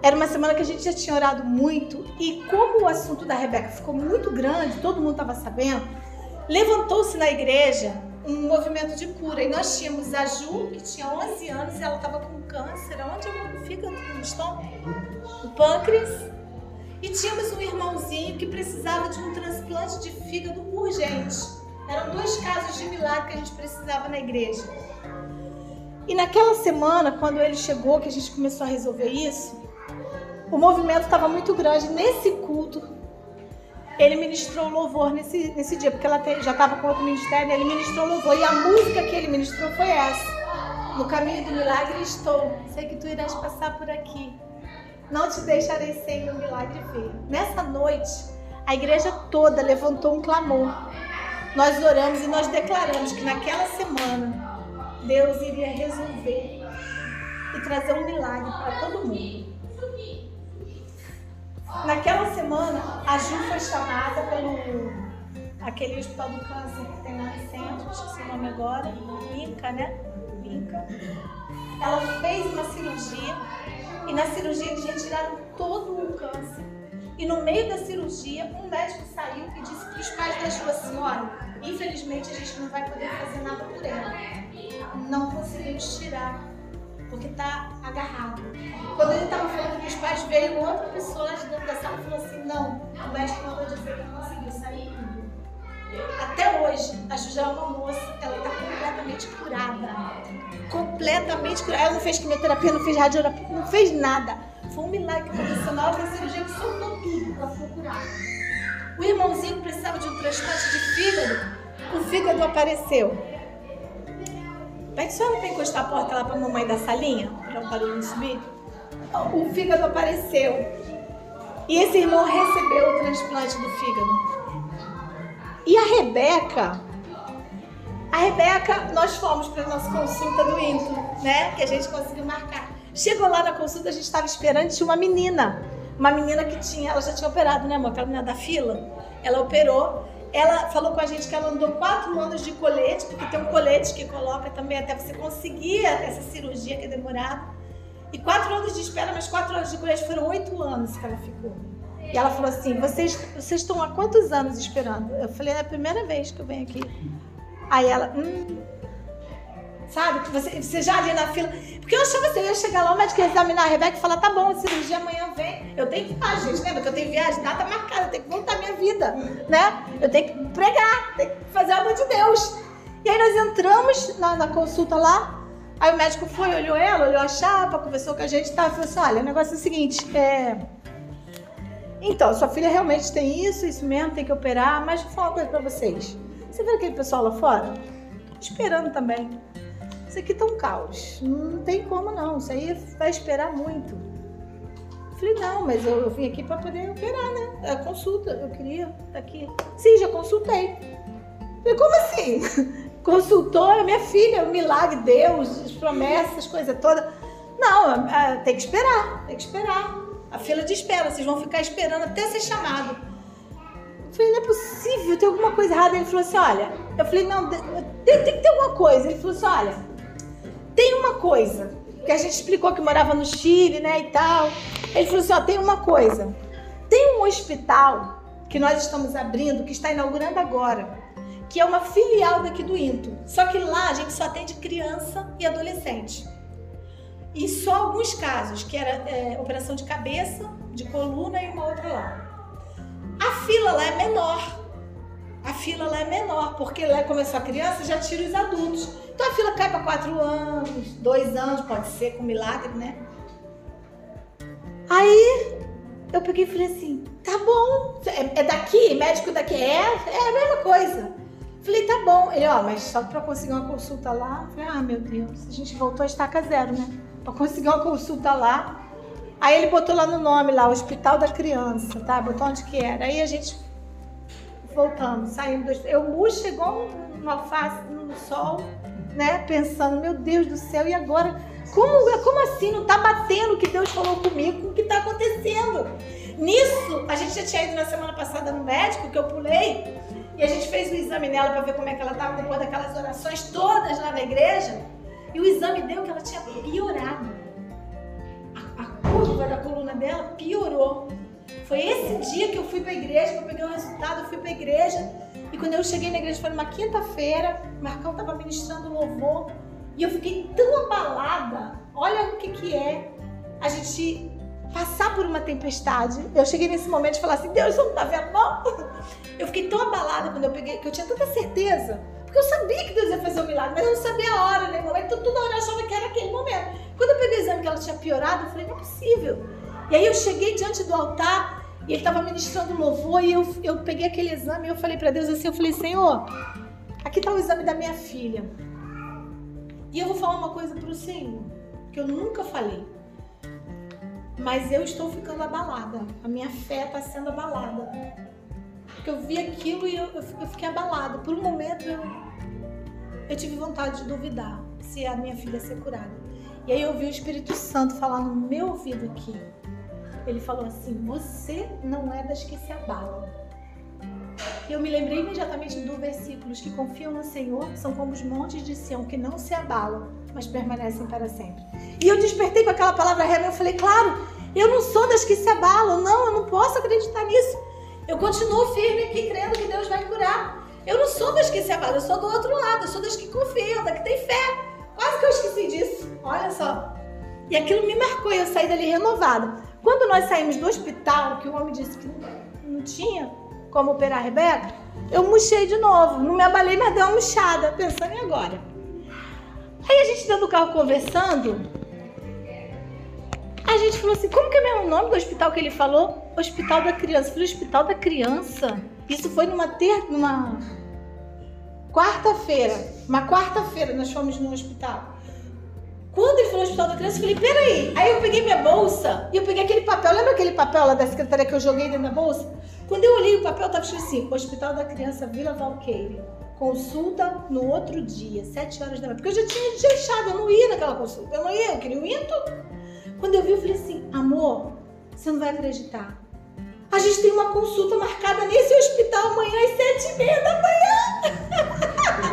era uma semana que a gente já tinha orado muito e como o assunto da Rebeca ficou muito grande, todo mundo estava sabendo, levantou-se na igreja um movimento de cura. E nós tínhamos a Ju, que tinha 11 anos, e ela estava com câncer. Onde fica no estômago? O pâncreas. E tínhamos um irmãozinho que precisava de um transplante de fígado urgente. Eram dois casos de milagre que a gente precisava na igreja. E naquela semana, quando ele chegou, que a gente começou a resolver isso, o movimento estava muito grande. Nesse culto, ele ministrou louvor nesse, nesse dia, porque ela te, já estava com outro ministério, ele ministrou louvor. E a música que ele ministrou foi essa. No caminho do milagre estou. Sei que tu irás passar por aqui. Não te deixarei sem o milagre ver. Nessa noite, a igreja toda levantou um clamor. Nós oramos e nós declaramos que naquela semana Deus iria resolver e trazer um milagre para todo mundo. Naquela semana, a Ju foi chamada pelo aquele hospital do câncer que tem lá no centro, esqueci o nome agora, Inca, né? Inca. Ela fez uma cirurgia e na cirurgia eles retiraram todo o câncer. E no meio da cirurgia, um médico saiu e disse para os pais da sua senhora: infelizmente a gente não vai poder fazer nada por ela. Não conseguimos tirar, porque está agarrado. Quando ele estava falando que os pais, veio outra pessoa de dentro da sala e falou assim: não, o médico mandou dizer que não conseguiu sair. Até hoje, a Juja é uma moça, ela está completamente curada. Completamente curada. Ela não fez quimioterapia, não fez radioterapia, não fez nada. Foi um milagre profissional da cirurgia que soltou tudo. Ela foi curada. O irmãozinho precisava de um transplante de fígado. O fígado apareceu. Pede só para encostar a porta lá para a mamãe da salinha, para o barulho subir. O fígado apareceu. E esse irmão recebeu o transplante do fígado. E a Rebeca, a Rebeca, nós fomos para nossa consulta do Intro, né? Que a gente conseguiu marcar. Chegou lá na consulta, a gente estava esperando, tinha uma menina. Uma menina que tinha, ela já tinha operado, né, amor? Aquela menina da fila. Ela operou. Ela falou com a gente que ela andou quatro anos de colete, porque tem um colete que coloca também até você conseguir essa cirurgia que é demorada. E quatro anos de espera, mas quatro anos de colete foram oito anos que ela ficou. E ela falou assim: vocês, vocês estão há quantos anos esperando? Eu falei: é a primeira vez que eu venho aqui. Aí ela, hum, sabe? Você, você já ali na fila. Porque eu achava assim: eu ia chegar lá, o médico ia examinar a Rebeca e falar: tá bom, a cirurgia amanhã vem. Eu tenho que ir lá, gente. Lembra que eu tenho viagem, data marcada, eu tenho que voltar minha vida, né? Eu tenho que pregar, tenho que fazer a obra de Deus. E aí nós entramos na, na consulta lá. Aí o médico foi, olhou ela, olhou a chapa, conversou com a gente e tá, falou assim: olha, o negócio é o seguinte, é então, sua filha realmente tem isso, isso mesmo, tem que operar, mas vou falar uma coisa pra vocês. Você vê aquele pessoal lá fora? Esperando também. Isso aqui tá um caos. Não tem como não. Isso aí vai esperar muito. falei, não, mas eu, eu vim aqui para poder operar, né? A consulta, eu queria tá aqui. Sim, já consultei. falei, como assim? Consultou é minha filha, o milagre, Deus, as promessas, coisa toda. Não, tem que esperar, tem que esperar. A fila de espera, vocês vão ficar esperando até ser chamado. Eu falei, não é possível, tem alguma coisa errada. Ele falou assim: olha, eu falei, não, tem, tem que ter alguma coisa. Ele falou assim: olha, tem uma coisa. Que a gente explicou que morava no Chile, né, e tal. Ele falou assim: ó, tem uma coisa. Tem um hospital que nós estamos abrindo, que está inaugurando agora, que é uma filial daqui do INTO. Só que lá a gente só atende criança e adolescente. E só alguns casos, que era é, operação de cabeça, de coluna e uma outra lá. A fila lá é menor. Fila lá é menor, porque lá começou a criança, já tira os adultos. Então a fila cai para quatro anos, dois anos, pode ser, com milagre, né? Aí eu peguei e falei assim: tá bom, é, é daqui, médico daqui, é, é a mesma coisa. Falei, tá bom. Ele, ó, mas só para conseguir uma consulta lá. Falei, ah, meu Deus, a gente voltou a estaca zero, né? para conseguir uma consulta lá. Aí ele botou lá no nome, lá, Hospital da Criança, tá? Botou onde que era. Aí a gente voltamos, saímos. Eu murcha igual uma alface no sol, né? Pensando, meu Deus do céu, e agora? Como, como assim? Não tá batendo o que Deus falou comigo com o que tá acontecendo? Nisso, a gente já tinha ido na semana passada no médico, que eu pulei, e a gente fez o exame nela para ver como é que ela estava depois daquelas orações todas lá na igreja. E o exame deu que ela tinha piorado. A, a curva da coluna dela piorou. Foi esse dia que eu fui para a igreja, que eu peguei o resultado, eu fui para a igreja. E quando eu cheguei na igreja, foi numa quinta-feira, Marcão estava ministrando louvor. E eu fiquei tão abalada. Olha o que, que é a gente passar por uma tempestade. Eu cheguei nesse momento de falar assim: Deus, você não tá vendo, não? Eu fiquei tão abalada quando eu peguei, que eu tinha tanta certeza. Porque eu sabia que Deus ia fazer o um milagre, mas eu não sabia a hora, nem o momento. Então, toda hora eu achava que era aquele momento. Quando eu peguei o exame que ela tinha piorado, eu falei: não é possível. E aí eu cheguei diante do altar e ele estava ministrando louvor e eu, eu peguei aquele exame e eu falei para Deus assim: eu falei, Senhor, aqui está o exame da minha filha. E eu vou falar uma coisa para o Senhor, que eu nunca falei. Mas eu estou ficando abalada. A minha fé está sendo abalada. Porque eu vi aquilo e eu, eu, fiquei abalada. Por um momento eu, eu tive vontade de duvidar se a minha filha ia ser curada. E aí eu vi o Espírito Santo falar no meu ouvido aqui. Ele falou assim: Você não é das que se abalam. Eu me lembrei imediatamente do versículo: Os que confiam no Senhor são como os montes de Sião que não se abalam, mas permanecem para sempre. E eu despertei com aquela palavra rema eu falei: Claro, eu não sou das que se abalam, não, eu não posso acreditar nisso. Eu continuo firme aqui, crendo que Deus vai curar. Eu não sou das que se abalam, eu sou do outro lado, eu sou das que confiam, das que tem fé. Quase que eu esqueci disso, olha só. E aquilo me marcou e eu saí dali renovada. Quando nós saímos do hospital, que o homem disse que não tinha como operar a Rebeca, eu murchei de novo. Não me abalei, mas dei uma murchada, pensando em agora. Aí a gente dentro do carro conversando, a gente falou assim, como que é mesmo o nome do hospital que ele falou? Hospital da Criança. Eu falei, Hospital da Criança? Isso foi numa, ter... numa quarta-feira. Uma quarta-feira nós fomos no hospital. Quando ele falou Hospital da Criança, eu falei, peraí. Aí eu peguei minha bolsa e eu peguei aquele papel. Lembra aquele papel lá da secretaria que eu joguei dentro da bolsa? Quando eu olhei o papel, estava escrito assim, Hospital da Criança Vila Valqueire. Consulta no outro dia, sete horas da manhã. Porque eu já tinha deixado, eu não ia naquela consulta. Eu não ia, eu queria Into. Quando eu vi, eu falei assim, amor, você não vai acreditar. A gente tem uma consulta marcada nesse hospital amanhã às sete e meia da manhã.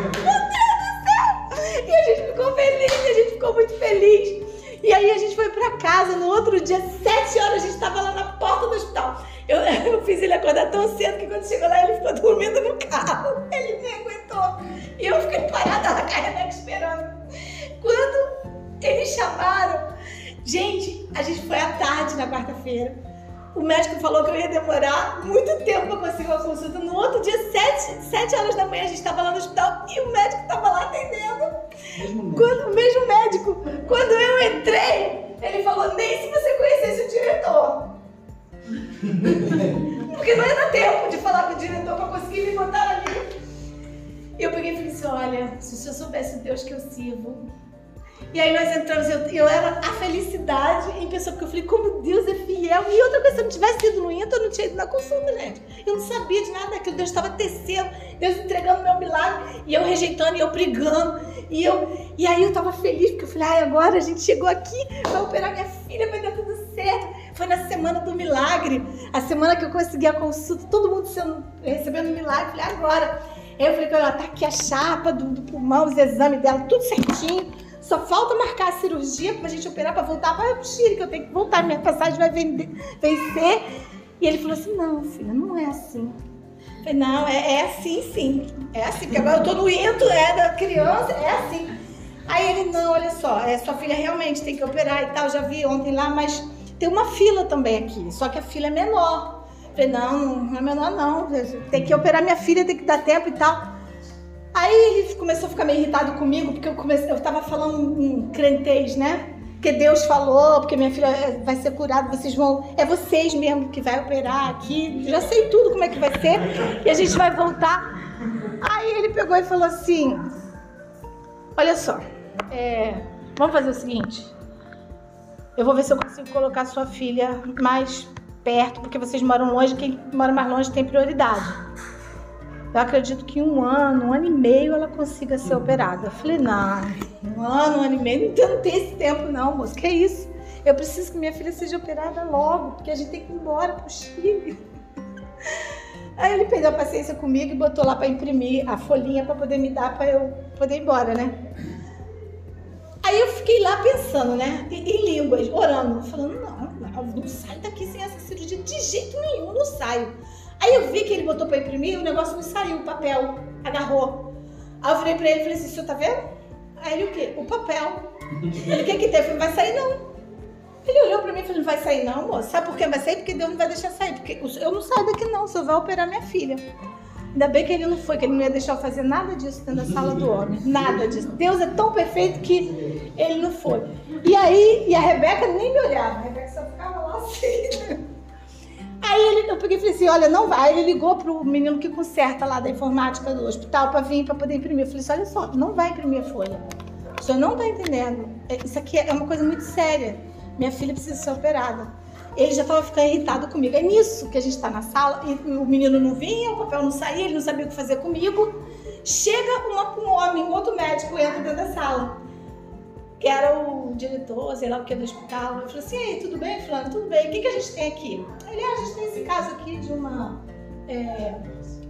Meu Deus! E a gente ficou feliz, a gente ficou muito feliz. E aí a gente foi pra casa, no outro dia, sete horas, a gente estava lá na porta do hospital. Eu, eu fiz ele acordar tão cedo que quando chegou lá, ele ficou dormindo no carro. Ele nem aguentou. E eu fiquei parada na carreira esperando. Quando eles chamaram, gente, a gente foi à tarde na quarta-feira. O médico falou que eu ia demorar muito tempo para conseguir uma consulta. No outro dia, sete, sete horas da manhã, a gente estava lá no hospital e o médico estava lá atendendo. Mesmo Quando, o mesmo médico. Quando eu entrei, ele falou, nem se você conhecesse o diretor. Porque não ia dar tempo de falar com o diretor para conseguir me botar ali. E eu peguei e falei assim, olha, se o senhor soubesse o Deus que eu sirvo, e aí nós entramos, eu, eu era a felicidade em pessoa, porque eu falei, como Deus é fiel. E outra coisa, se eu não tivesse ido no Inter, eu não tinha ido na consulta, gente. Eu não sabia de nada daquilo, Deus estava tecendo, Deus entregando meu milagre, e eu rejeitando, e eu brigando. E, eu, e aí eu estava feliz, porque eu falei, ai, agora a gente chegou aqui, vai operar minha filha, vai dar tudo certo. Foi na semana do milagre, a semana que eu consegui a consulta, todo mundo sendo, recebendo milagre. Eu falei, agora. Aí eu falei, olha, tá aqui a chapa do, do pulmão, os exames dela, tudo certinho. Só falta marcar a cirurgia pra gente operar pra voltar para o Chile, que eu tenho que voltar, minha passagem vai vender, vencer. E ele falou assim: não, filha, não é assim. Eu falei, não, é, é assim sim. É assim, porque agora eu tô no ento, é da criança, é assim. Aí ele, não, olha só, é, sua filha realmente tem que operar e tal, já vi ontem lá, mas tem uma fila também aqui, só que a fila é menor. Eu falei, não, não é menor não, tem que operar minha filha, tem que dar tempo e tal. Aí ele começou a ficar meio irritado comigo, porque eu comecei, eu tava falando um crentez, né? Que Deus falou, porque minha filha é, vai ser curada, vocês vão. É vocês mesmo que vai operar aqui. Já sei tudo como é que vai ser. E a gente vai voltar. Aí ele pegou e falou assim: Olha só, é, vamos fazer o seguinte. Eu vou ver se eu consigo colocar sua filha mais perto, porque vocês moram longe, quem mora mais longe tem prioridade. Eu acredito que um ano, um ano e meio ela consiga ser operada. Eu falei, não, um ano, um ano e meio, não tem esse tempo não, moço, que isso? eu preciso que minha filha seja operada logo, porque a gente tem que ir embora pro Chile. Aí ele perdeu a paciência comigo e botou lá para imprimir a folhinha para poder me dar para eu poder ir embora, né? Aí eu fiquei lá pensando, né? Em, em línguas, orando, falando, não, não, não saio daqui sem essa cirurgia de jeito nenhum, não saio. Aí eu vi que ele botou para imprimir o negócio não saiu, o papel agarrou. Aí eu virei para ele e falei assim, o senhor tá vendo? Aí ele o quê? O papel. Ele, o que que tem? Eu falei, não vai sair não. Ele olhou pra mim e falou: não vai sair, não, moça. Sabe por que vai sair? Porque Deus não vai deixar sair. Porque eu não saio daqui, não. Senhor vai operar minha filha. Ainda bem que ele não foi, que ele não ia deixar eu fazer nada disso dentro da sala do homem. Nada disso. Deus é tão perfeito que ele não foi. E aí, e a Rebeca nem me olhava. A Rebeca só ficava lá assim. Aí ele, eu peguei e falei assim, olha, não vai. Aí ele ligou pro menino que conserta lá da informática do hospital para vir, para poder imprimir. Eu falei assim, olha só, não vai imprimir a folha. O senhor não está entendendo. É, isso aqui é uma coisa muito séria minha filha precisa ser operada. Ele já estava ficando irritado comigo. É nisso que a gente está na sala e o menino não vinha, o papel não saía, ele não sabia o que fazer comigo. Chega uma, um homem, um outro médico entra dentro da sala, que era o diretor, sei lá o que, do hospital. Eu falei assim: Ei, tudo bem, Fulano? Tudo bem. O que, que a gente tem aqui? Ele, ah, a gente tem esse caso aqui de uma é,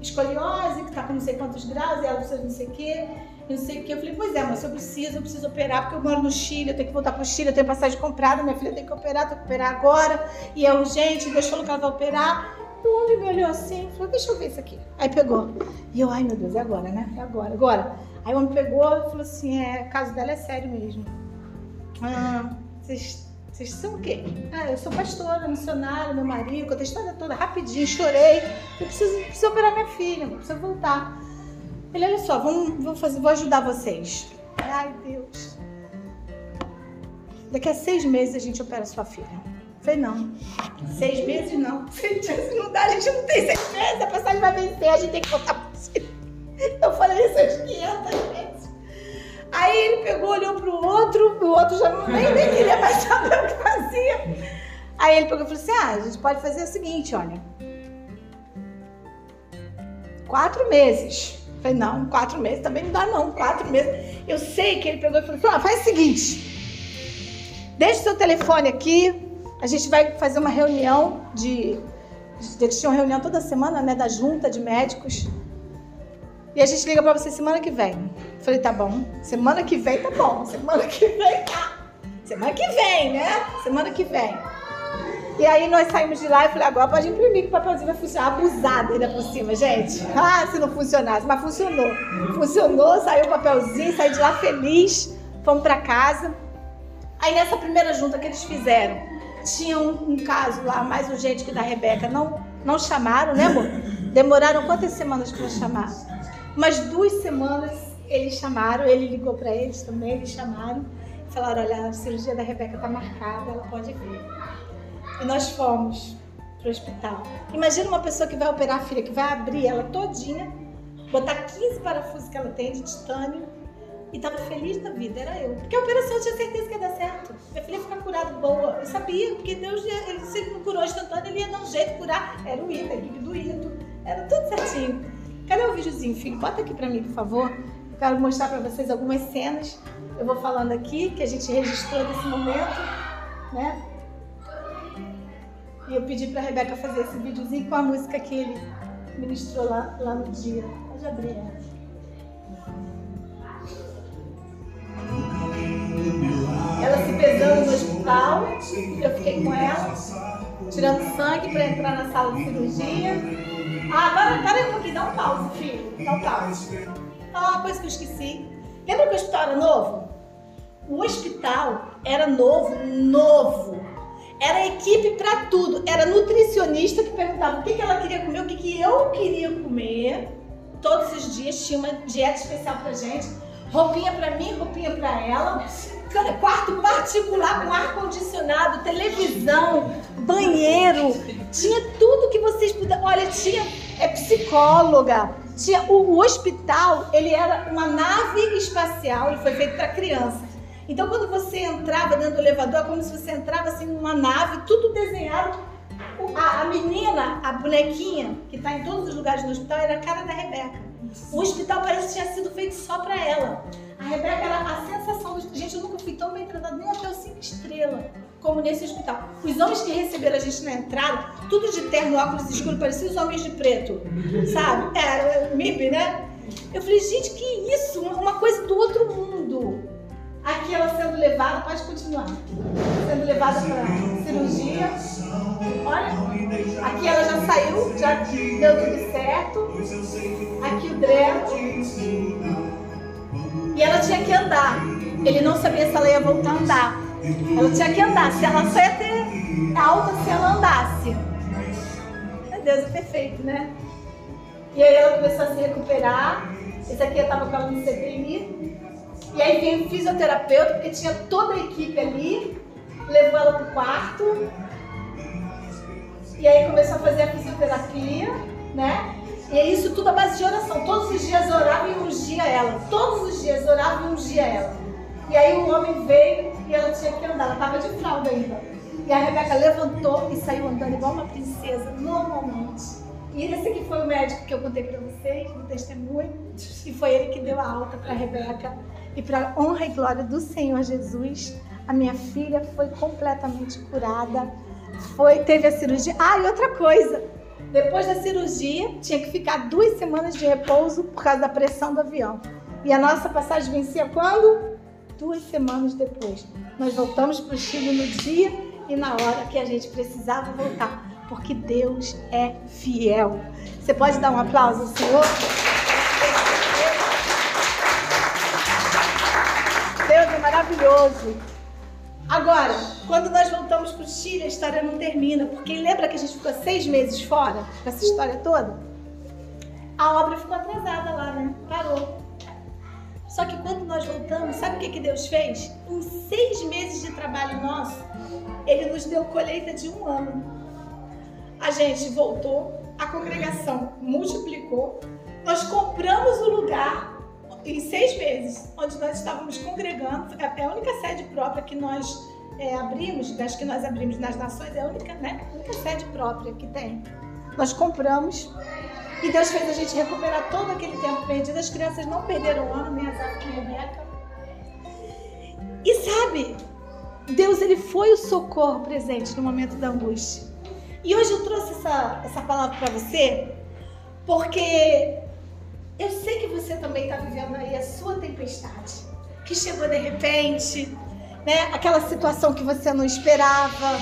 escoliose que está com não sei quantos graus e ela precisa de não sei o quê não sei o que. Eu falei, pois é, mas eu preciso, eu preciso operar, porque eu moro no Chile, eu tenho que voltar pro Chile, eu tenho passagem comprada, minha filha tem que operar, tem que operar agora, e é urgente, Deus falou que ela vai operar. O homem me olhou assim, falou, deixa eu ver isso aqui. Aí pegou. E eu, ai meu Deus, é agora, né? É agora, agora. Aí o homem pegou e falou assim, é, o caso dela é sério mesmo. Ah, vocês vocês são o quê? Ah, eu sou pastora, missionária, meu marido, contei a história toda rapidinho, chorei. Eu preciso, preciso operar minha filha, preciso voltar. Ele, olha só, vamos, vou, fazer, vou ajudar vocês. Ai, Deus. Daqui a seis meses a gente opera sua filha. Falei, não. Seis meses não. Seis meses não dá, a gente não tem seis meses. A passagem vai vencer, a gente tem que voltar para você. Eu falei isso às 500 vezes. Aí ele pegou, olhou pro outro, o outro já não, nem, nem queria mais saber o que fazia. Aí ele pegou e falou assim: ah, a gente pode fazer o seguinte, olha. Quatro meses Falei, não, quatro meses também não dá, não. Quatro meses. Eu sei que ele pegou e falou: ah, faz o seguinte. Deixa o seu telefone aqui. A gente vai fazer uma reunião de. Eles tinham reunião toda semana, né? Da junta de médicos. E a gente liga pra você semana que vem. Falei, tá bom. Semana que vem tá bom. Semana que vem tá. Semana que vem, né? Semana que vem. E aí nós saímos de lá e falei, agora pode imprimir que o papelzinho vai funcionar. Abusada ainda por cima, gente. Ah, se não funcionasse. Mas funcionou. Funcionou, saiu o papelzinho, saí de lá feliz. Fomos para casa. Aí nessa primeira junta que eles fizeram, tinha um, um caso lá mais urgente que da Rebeca. Não, não chamaram, né, amor? Demoraram quantas semanas para chamar? Umas duas semanas eles chamaram, ele ligou para eles também, eles chamaram. Falaram, olha, a cirurgia da Rebeca tá marcada, ela pode vir. E nós fomos para o hospital. Imagina uma pessoa que vai operar a filha, que vai abrir ela todinha, botar 15 parafusos que ela tem de titânio e estava feliz da vida, era eu. Porque a operação eu tinha certeza que ia dar certo. Minha filha ia ficar curada boa. Eu sabia, porque Deus, ele sempre me curou instantâneo, ele ia dar um jeito de curar. Era o Ida, era tudo certinho. Cadê o videozinho, filho? Bota aqui para mim, por favor. Eu quero mostrar para vocês algumas cenas. Eu vou falando aqui, que a gente registrou desse momento, né? E eu pedi pra Rebeca fazer esse videozinho com a música que ele ministrou lá, lá no dia. Abrir ela. Ela se pesando no hospital, eu fiquei com ela, tirando sangue para entrar na sala de cirurgia. Ah, agora, para um pouquinho, dá um pause, filho. Dá um pause. Ah, uma coisa que eu esqueci. Lembra que o hospital era novo? O hospital era novo, novo. Era equipe para tudo. Era nutricionista que perguntava o que, que ela queria comer, o que, que eu queria comer. Todos os dias tinha uma dieta especial pra gente. Roupinha para mim, roupinha para ela. Quarto particular com ar-condicionado, televisão, banheiro. Tinha tudo que vocês puderam. Olha, tinha é psicóloga. Tinha o, o hospital, ele era uma nave espacial, ele foi feito para criança. Então, quando você entrava dentro do elevador, é como se você entrava assim numa nave, tudo desenhado. A, a menina, a bonequinha, que está em todos os lugares no hospital, era a cara da Rebeca. O hospital parece que tinha sido feito só para ela. A Rebeca era a sensação do. Gente, eu nunca fui tão bem tratada, nem até o cinco estrelas como nesse hospital. Os homens que receberam a gente na entrada, tudo de terno, óculos escuros, pareciam os homens de preto, sabe? É, MIB, né? Eu falei, gente, que isso? Uma coisa do outro mundo. Aqui ela sendo levada, pode continuar. Sendo levada para cirurgia. Olha, aqui ela já saiu, já deu tudo certo. Aqui o dreno. E ela tinha que andar. Ele não sabia se ela ia voltar a andar. Ela tinha que andar. Se ela só ia ter alta se ela andasse. Meu Deus, é perfeito, né? E aí ela começou a se recuperar. Esse aqui estava com ela no CPI. E aí veio o fisioterapeuta, porque tinha toda a equipe ali. Levou ela pro quarto. E aí começou a fazer a fisioterapia, né? E isso tudo a base de oração. Todos os dias orava e ungia ela. Todos os dias orava e ungia ela. E aí o homem veio e ela tinha que andar. Ela estava de fralda ainda. E a Rebeca levantou e saiu andando igual uma princesa, normalmente. E esse aqui foi o médico que eu contei para vocês, no testemunho. E foi ele que deu a alta para a Rebeca. E para honra e glória do Senhor Jesus, a minha filha foi completamente curada. Foi, teve a cirurgia. Ah, e outra coisa. Depois da cirurgia, tinha que ficar duas semanas de repouso por causa da pressão do avião. E a nossa passagem vencia quando? Duas semanas depois. Nós voltamos para o Chile no dia e na hora que a gente precisava voltar. Porque Deus é fiel. Você pode dar um aplauso ao Senhor? Maravilhoso. Agora, quando nós voltamos para o Chile, a história não termina, porque lembra que a gente ficou seis meses fora, com essa história toda? A obra ficou atrasada lá, né? Parou. Só que quando nós voltamos, sabe o que, que Deus fez? Em seis meses de trabalho nosso, Ele nos deu colheita de um ano. A gente voltou, a congregação multiplicou, nós compramos o lugar em seis meses, onde nós estávamos congregando, é a única sede própria que nós é, abrimos, das que nós abrimos nas nações, é a única, né, a única sede própria que tem. Nós compramos e Deus fez a gente recuperar todo aquele tempo perdido. As crianças não perderam o ano, nem as nem a Rebeca. E sabe, Deus ele foi o socorro presente no momento da angústia. E hoje eu trouxe essa, essa palavra para você porque eu sei que você também está vivendo aí a sua tempestade, que chegou de repente, né? Aquela situação que você não esperava.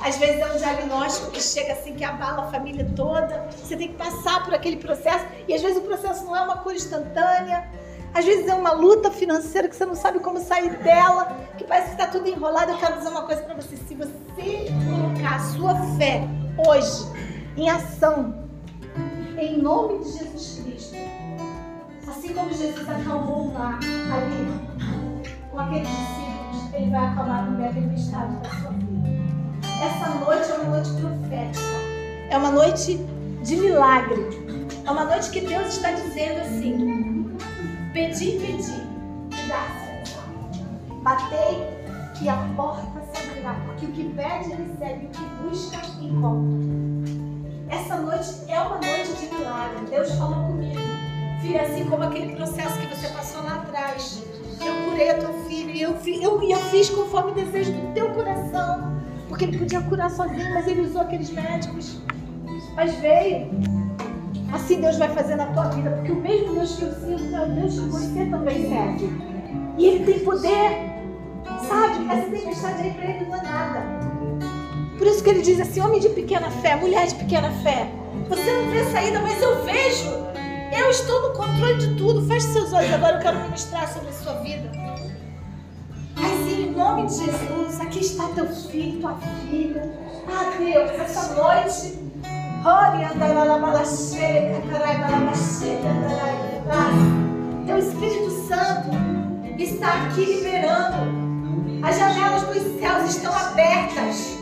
Às vezes é um diagnóstico que chega assim, que abala a família toda. Você tem que passar por aquele processo. E às vezes o processo não é uma cura instantânea. Às vezes é uma luta financeira que você não sabe como sair dela, que parece que está tudo enrolado. Eu quero dizer uma coisa para você: se você colocar a sua fé hoje em ação, em nome de Jesus Cristo, Assim como Jesus acalmou o mar ali com aqueles discípulos, ele vai acalmar também a tempestade da sua vida. Essa noite é uma noite profética. É uma noite de milagre. É uma noite que Deus está dizendo assim: pedi, pedi, e dá-se. Batei e a porta se abrirá. Porque o que pede, recebe, o que busca, encontra. Essa noite é uma noite de milagre. Deus falou comigo. Filha, assim como aquele processo que você passou lá atrás. Eu curei a tua filha e eu, eu, eu fiz conforme o desejo do teu coração. Porque ele podia curar sozinho, mas ele usou aqueles médicos. Mas veio. Assim Deus vai fazer na tua vida. Porque o mesmo Deus que eu sinto é o Deus que você também serve. E ele tem poder. Sabe? Essa tempestade aí para ele não é nada. Por isso que ele diz assim: homem de pequena fé, mulher de pequena fé. Você não vê saída, mas eu vejo. Eu estou no controle de tudo. Feche seus olhos agora, eu quero ministrar sobre a sua vida. Mas em nome de Jesus, aqui está teu filho, tua filha. Ah, Deus, essa noite. Teu Espírito Santo está aqui liberando. As janelas dos céus estão abertas.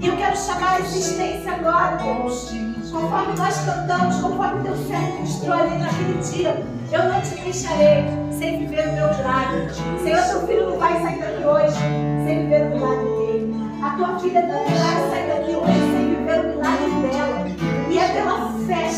E eu quero chamar a existência agora, Deus conforme nós cantamos, conforme teu servo ministrou ali naquele dia, eu não te deixarei sem viver o meu milagre. Senhor, teu filho não vai sair daqui hoje sem viver o milagre dele. A tua filha não vai sair daqui hoje sem viver o milagre dela. E é pela fé,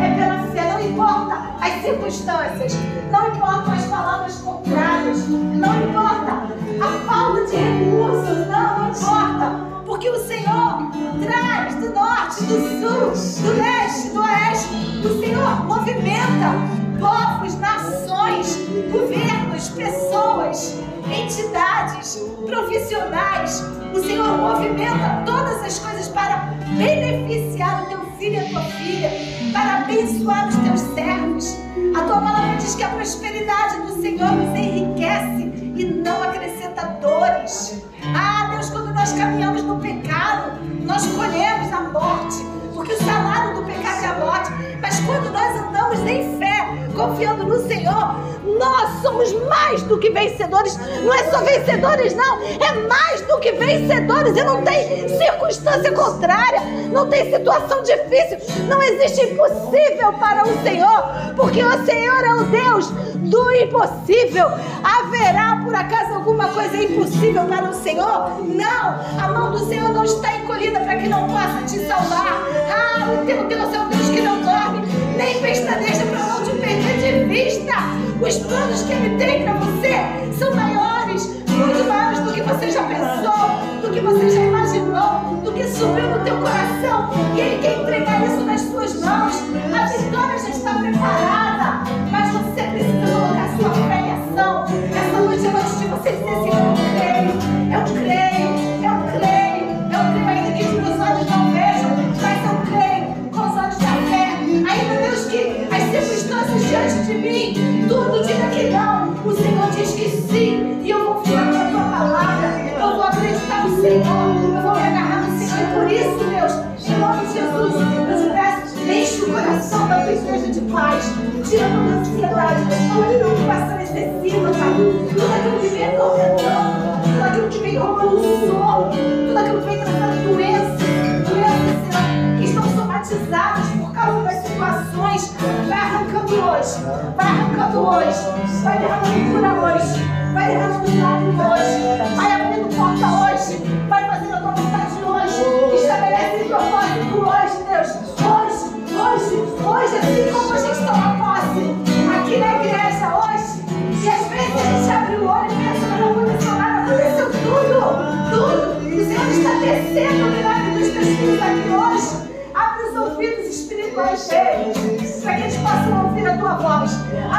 é pela fé, não importa as circunstâncias, não importam as palavras contrárias, não importa a falta de recursos, não, não porta. Porque o Senhor traz do norte, do sul, do leste, do oeste. O Senhor movimenta povos, nações, governos, pessoas, entidades, profissionais. O Senhor movimenta todas as coisas para beneficiar o teu filho e a tua filha, para abençoar os teus servos. A tua palavra diz que a prosperidade do Senhor nos enriquece e não acrescenta dores. Ah, Deus, quando nós caminhamos no pecado, nós colhemos a morte, porque o salário do pecado é a morte. Mas quando nós andamos em fé, confiando no somos mais do que vencedores. Não é só vencedores, não. É mais do que vencedores. E não tem circunstância contrária. Não tem situação difícil. Não existe impossível para o Senhor. Porque o Senhor é o Deus do impossível. Haverá por acaso alguma coisa impossível para o Senhor? Não. A mão do Senhor não está encolhida para que não possa te salvar. Ah, o teu Deus é um Deus que não dorme, nem pestaneja para não te perder de vista. Os planos que Ele tem para você são maiores, muito maiores do que você já pensou, do que você já imaginou, do que subiu no teu coração. E Ele quer entregar isso nas suas mãos. A vitória já está preparada, igreja de paz, tira toda a ansiedade, toda a preocupação excessiva, Pai, tudo aquilo que vem atormentando, tudo aquilo que vem roubando o sono, tudo aquilo que vem trazendo doença, doenças, Senhor, que estão somatizadas por causa das situações, vai arrancando hoje, vai arrancando hoje, vai derramando cura hoje, vai derramando milagre hoje, vai abrindo porta hoje, vai fazendo a tua vontade hoje, estabelece propósito hoje, Deus, hoje, hoje, hoje, a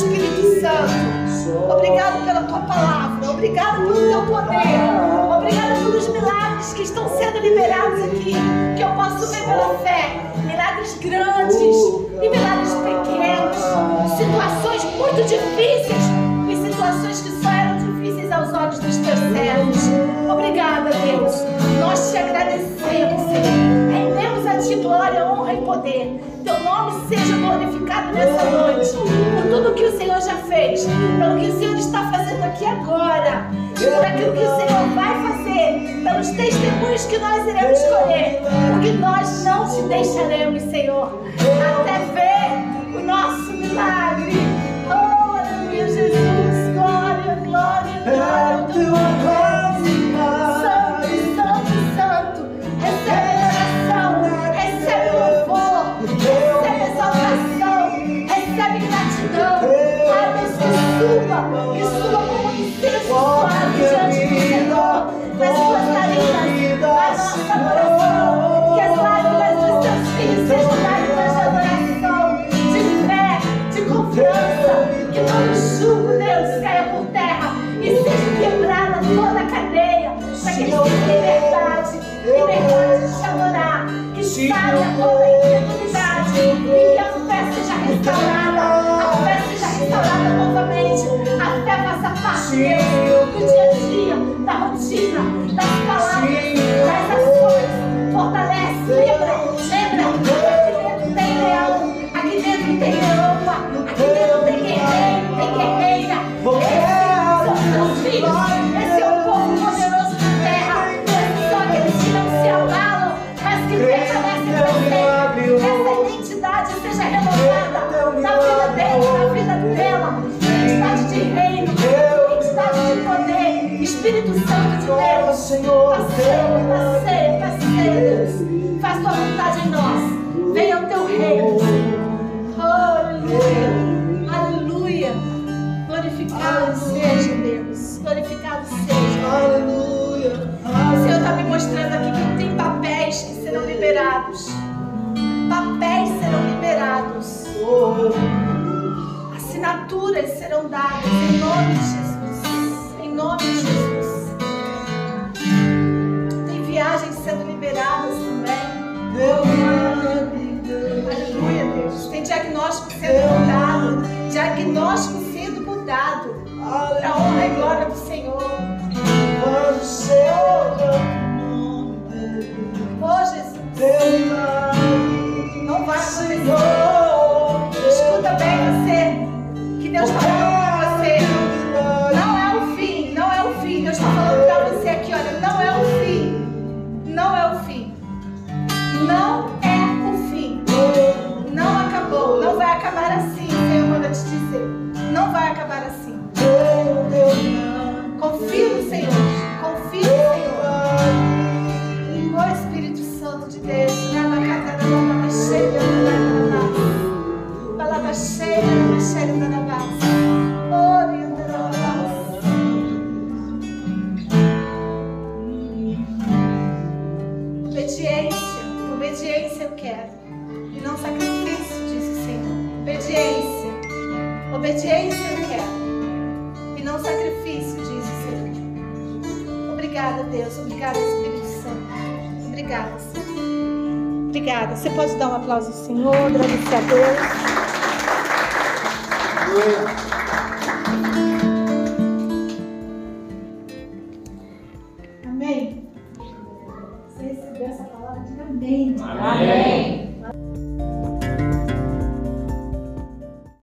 Espírito Santo. Obrigado pela tua palavra. Obrigado pelo teu poder. Obrigado pelos milagres que estão sendo liberados aqui. Que eu posso ver pela fé. Milagres grandes e milagres pequenos. Situações muito difíceis e situações que só eram difíceis aos olhos dos teus servos. Obrigada, Deus. Nós te agradecemos, Senhor. Rendemos a ti glória, honra e poder. Teu nome seja glorificado nessa noite. Que o Senhor já fez. Pelo que o Senhor está fazendo aqui agora. E por aquilo que o Senhor vai fazer. Pelos testemunhos que nós iremos escolher. Porque nós não te deixaremos, Senhor. Até ver serão dadas pode dar aplauso ao Senhor, agradecer a Deus.